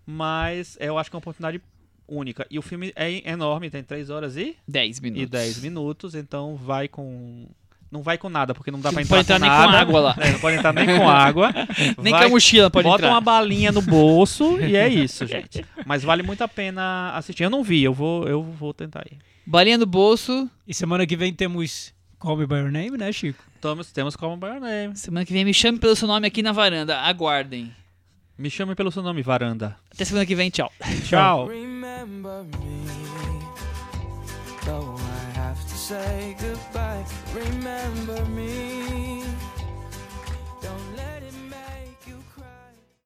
mas é, eu acho que é uma oportunidade única. E o filme é enorme, tem 3 horas e, 10 minutos. e 10 minutos, então vai com... Não vai com nada, porque não dá pra Não entrar, pode entrar com nem nada. com água lá. É, não pode entrar nem com água. Nem Vai- com a mochila pode Bota entrar. uma balinha no bolso e é isso, gente. Mas vale muito a pena assistir. Eu não vi, eu vou, eu vou tentar ir. Balinha no bolso. E semana que vem temos Call Me By Your Name, né, Chico? Temos, temos como by your name. Semana que vem me chame pelo seu nome aqui na varanda. Aguardem. Me chame pelo seu nome, Varanda. Até semana que vem, tchau. Tchau. Say goodbye. Remember me.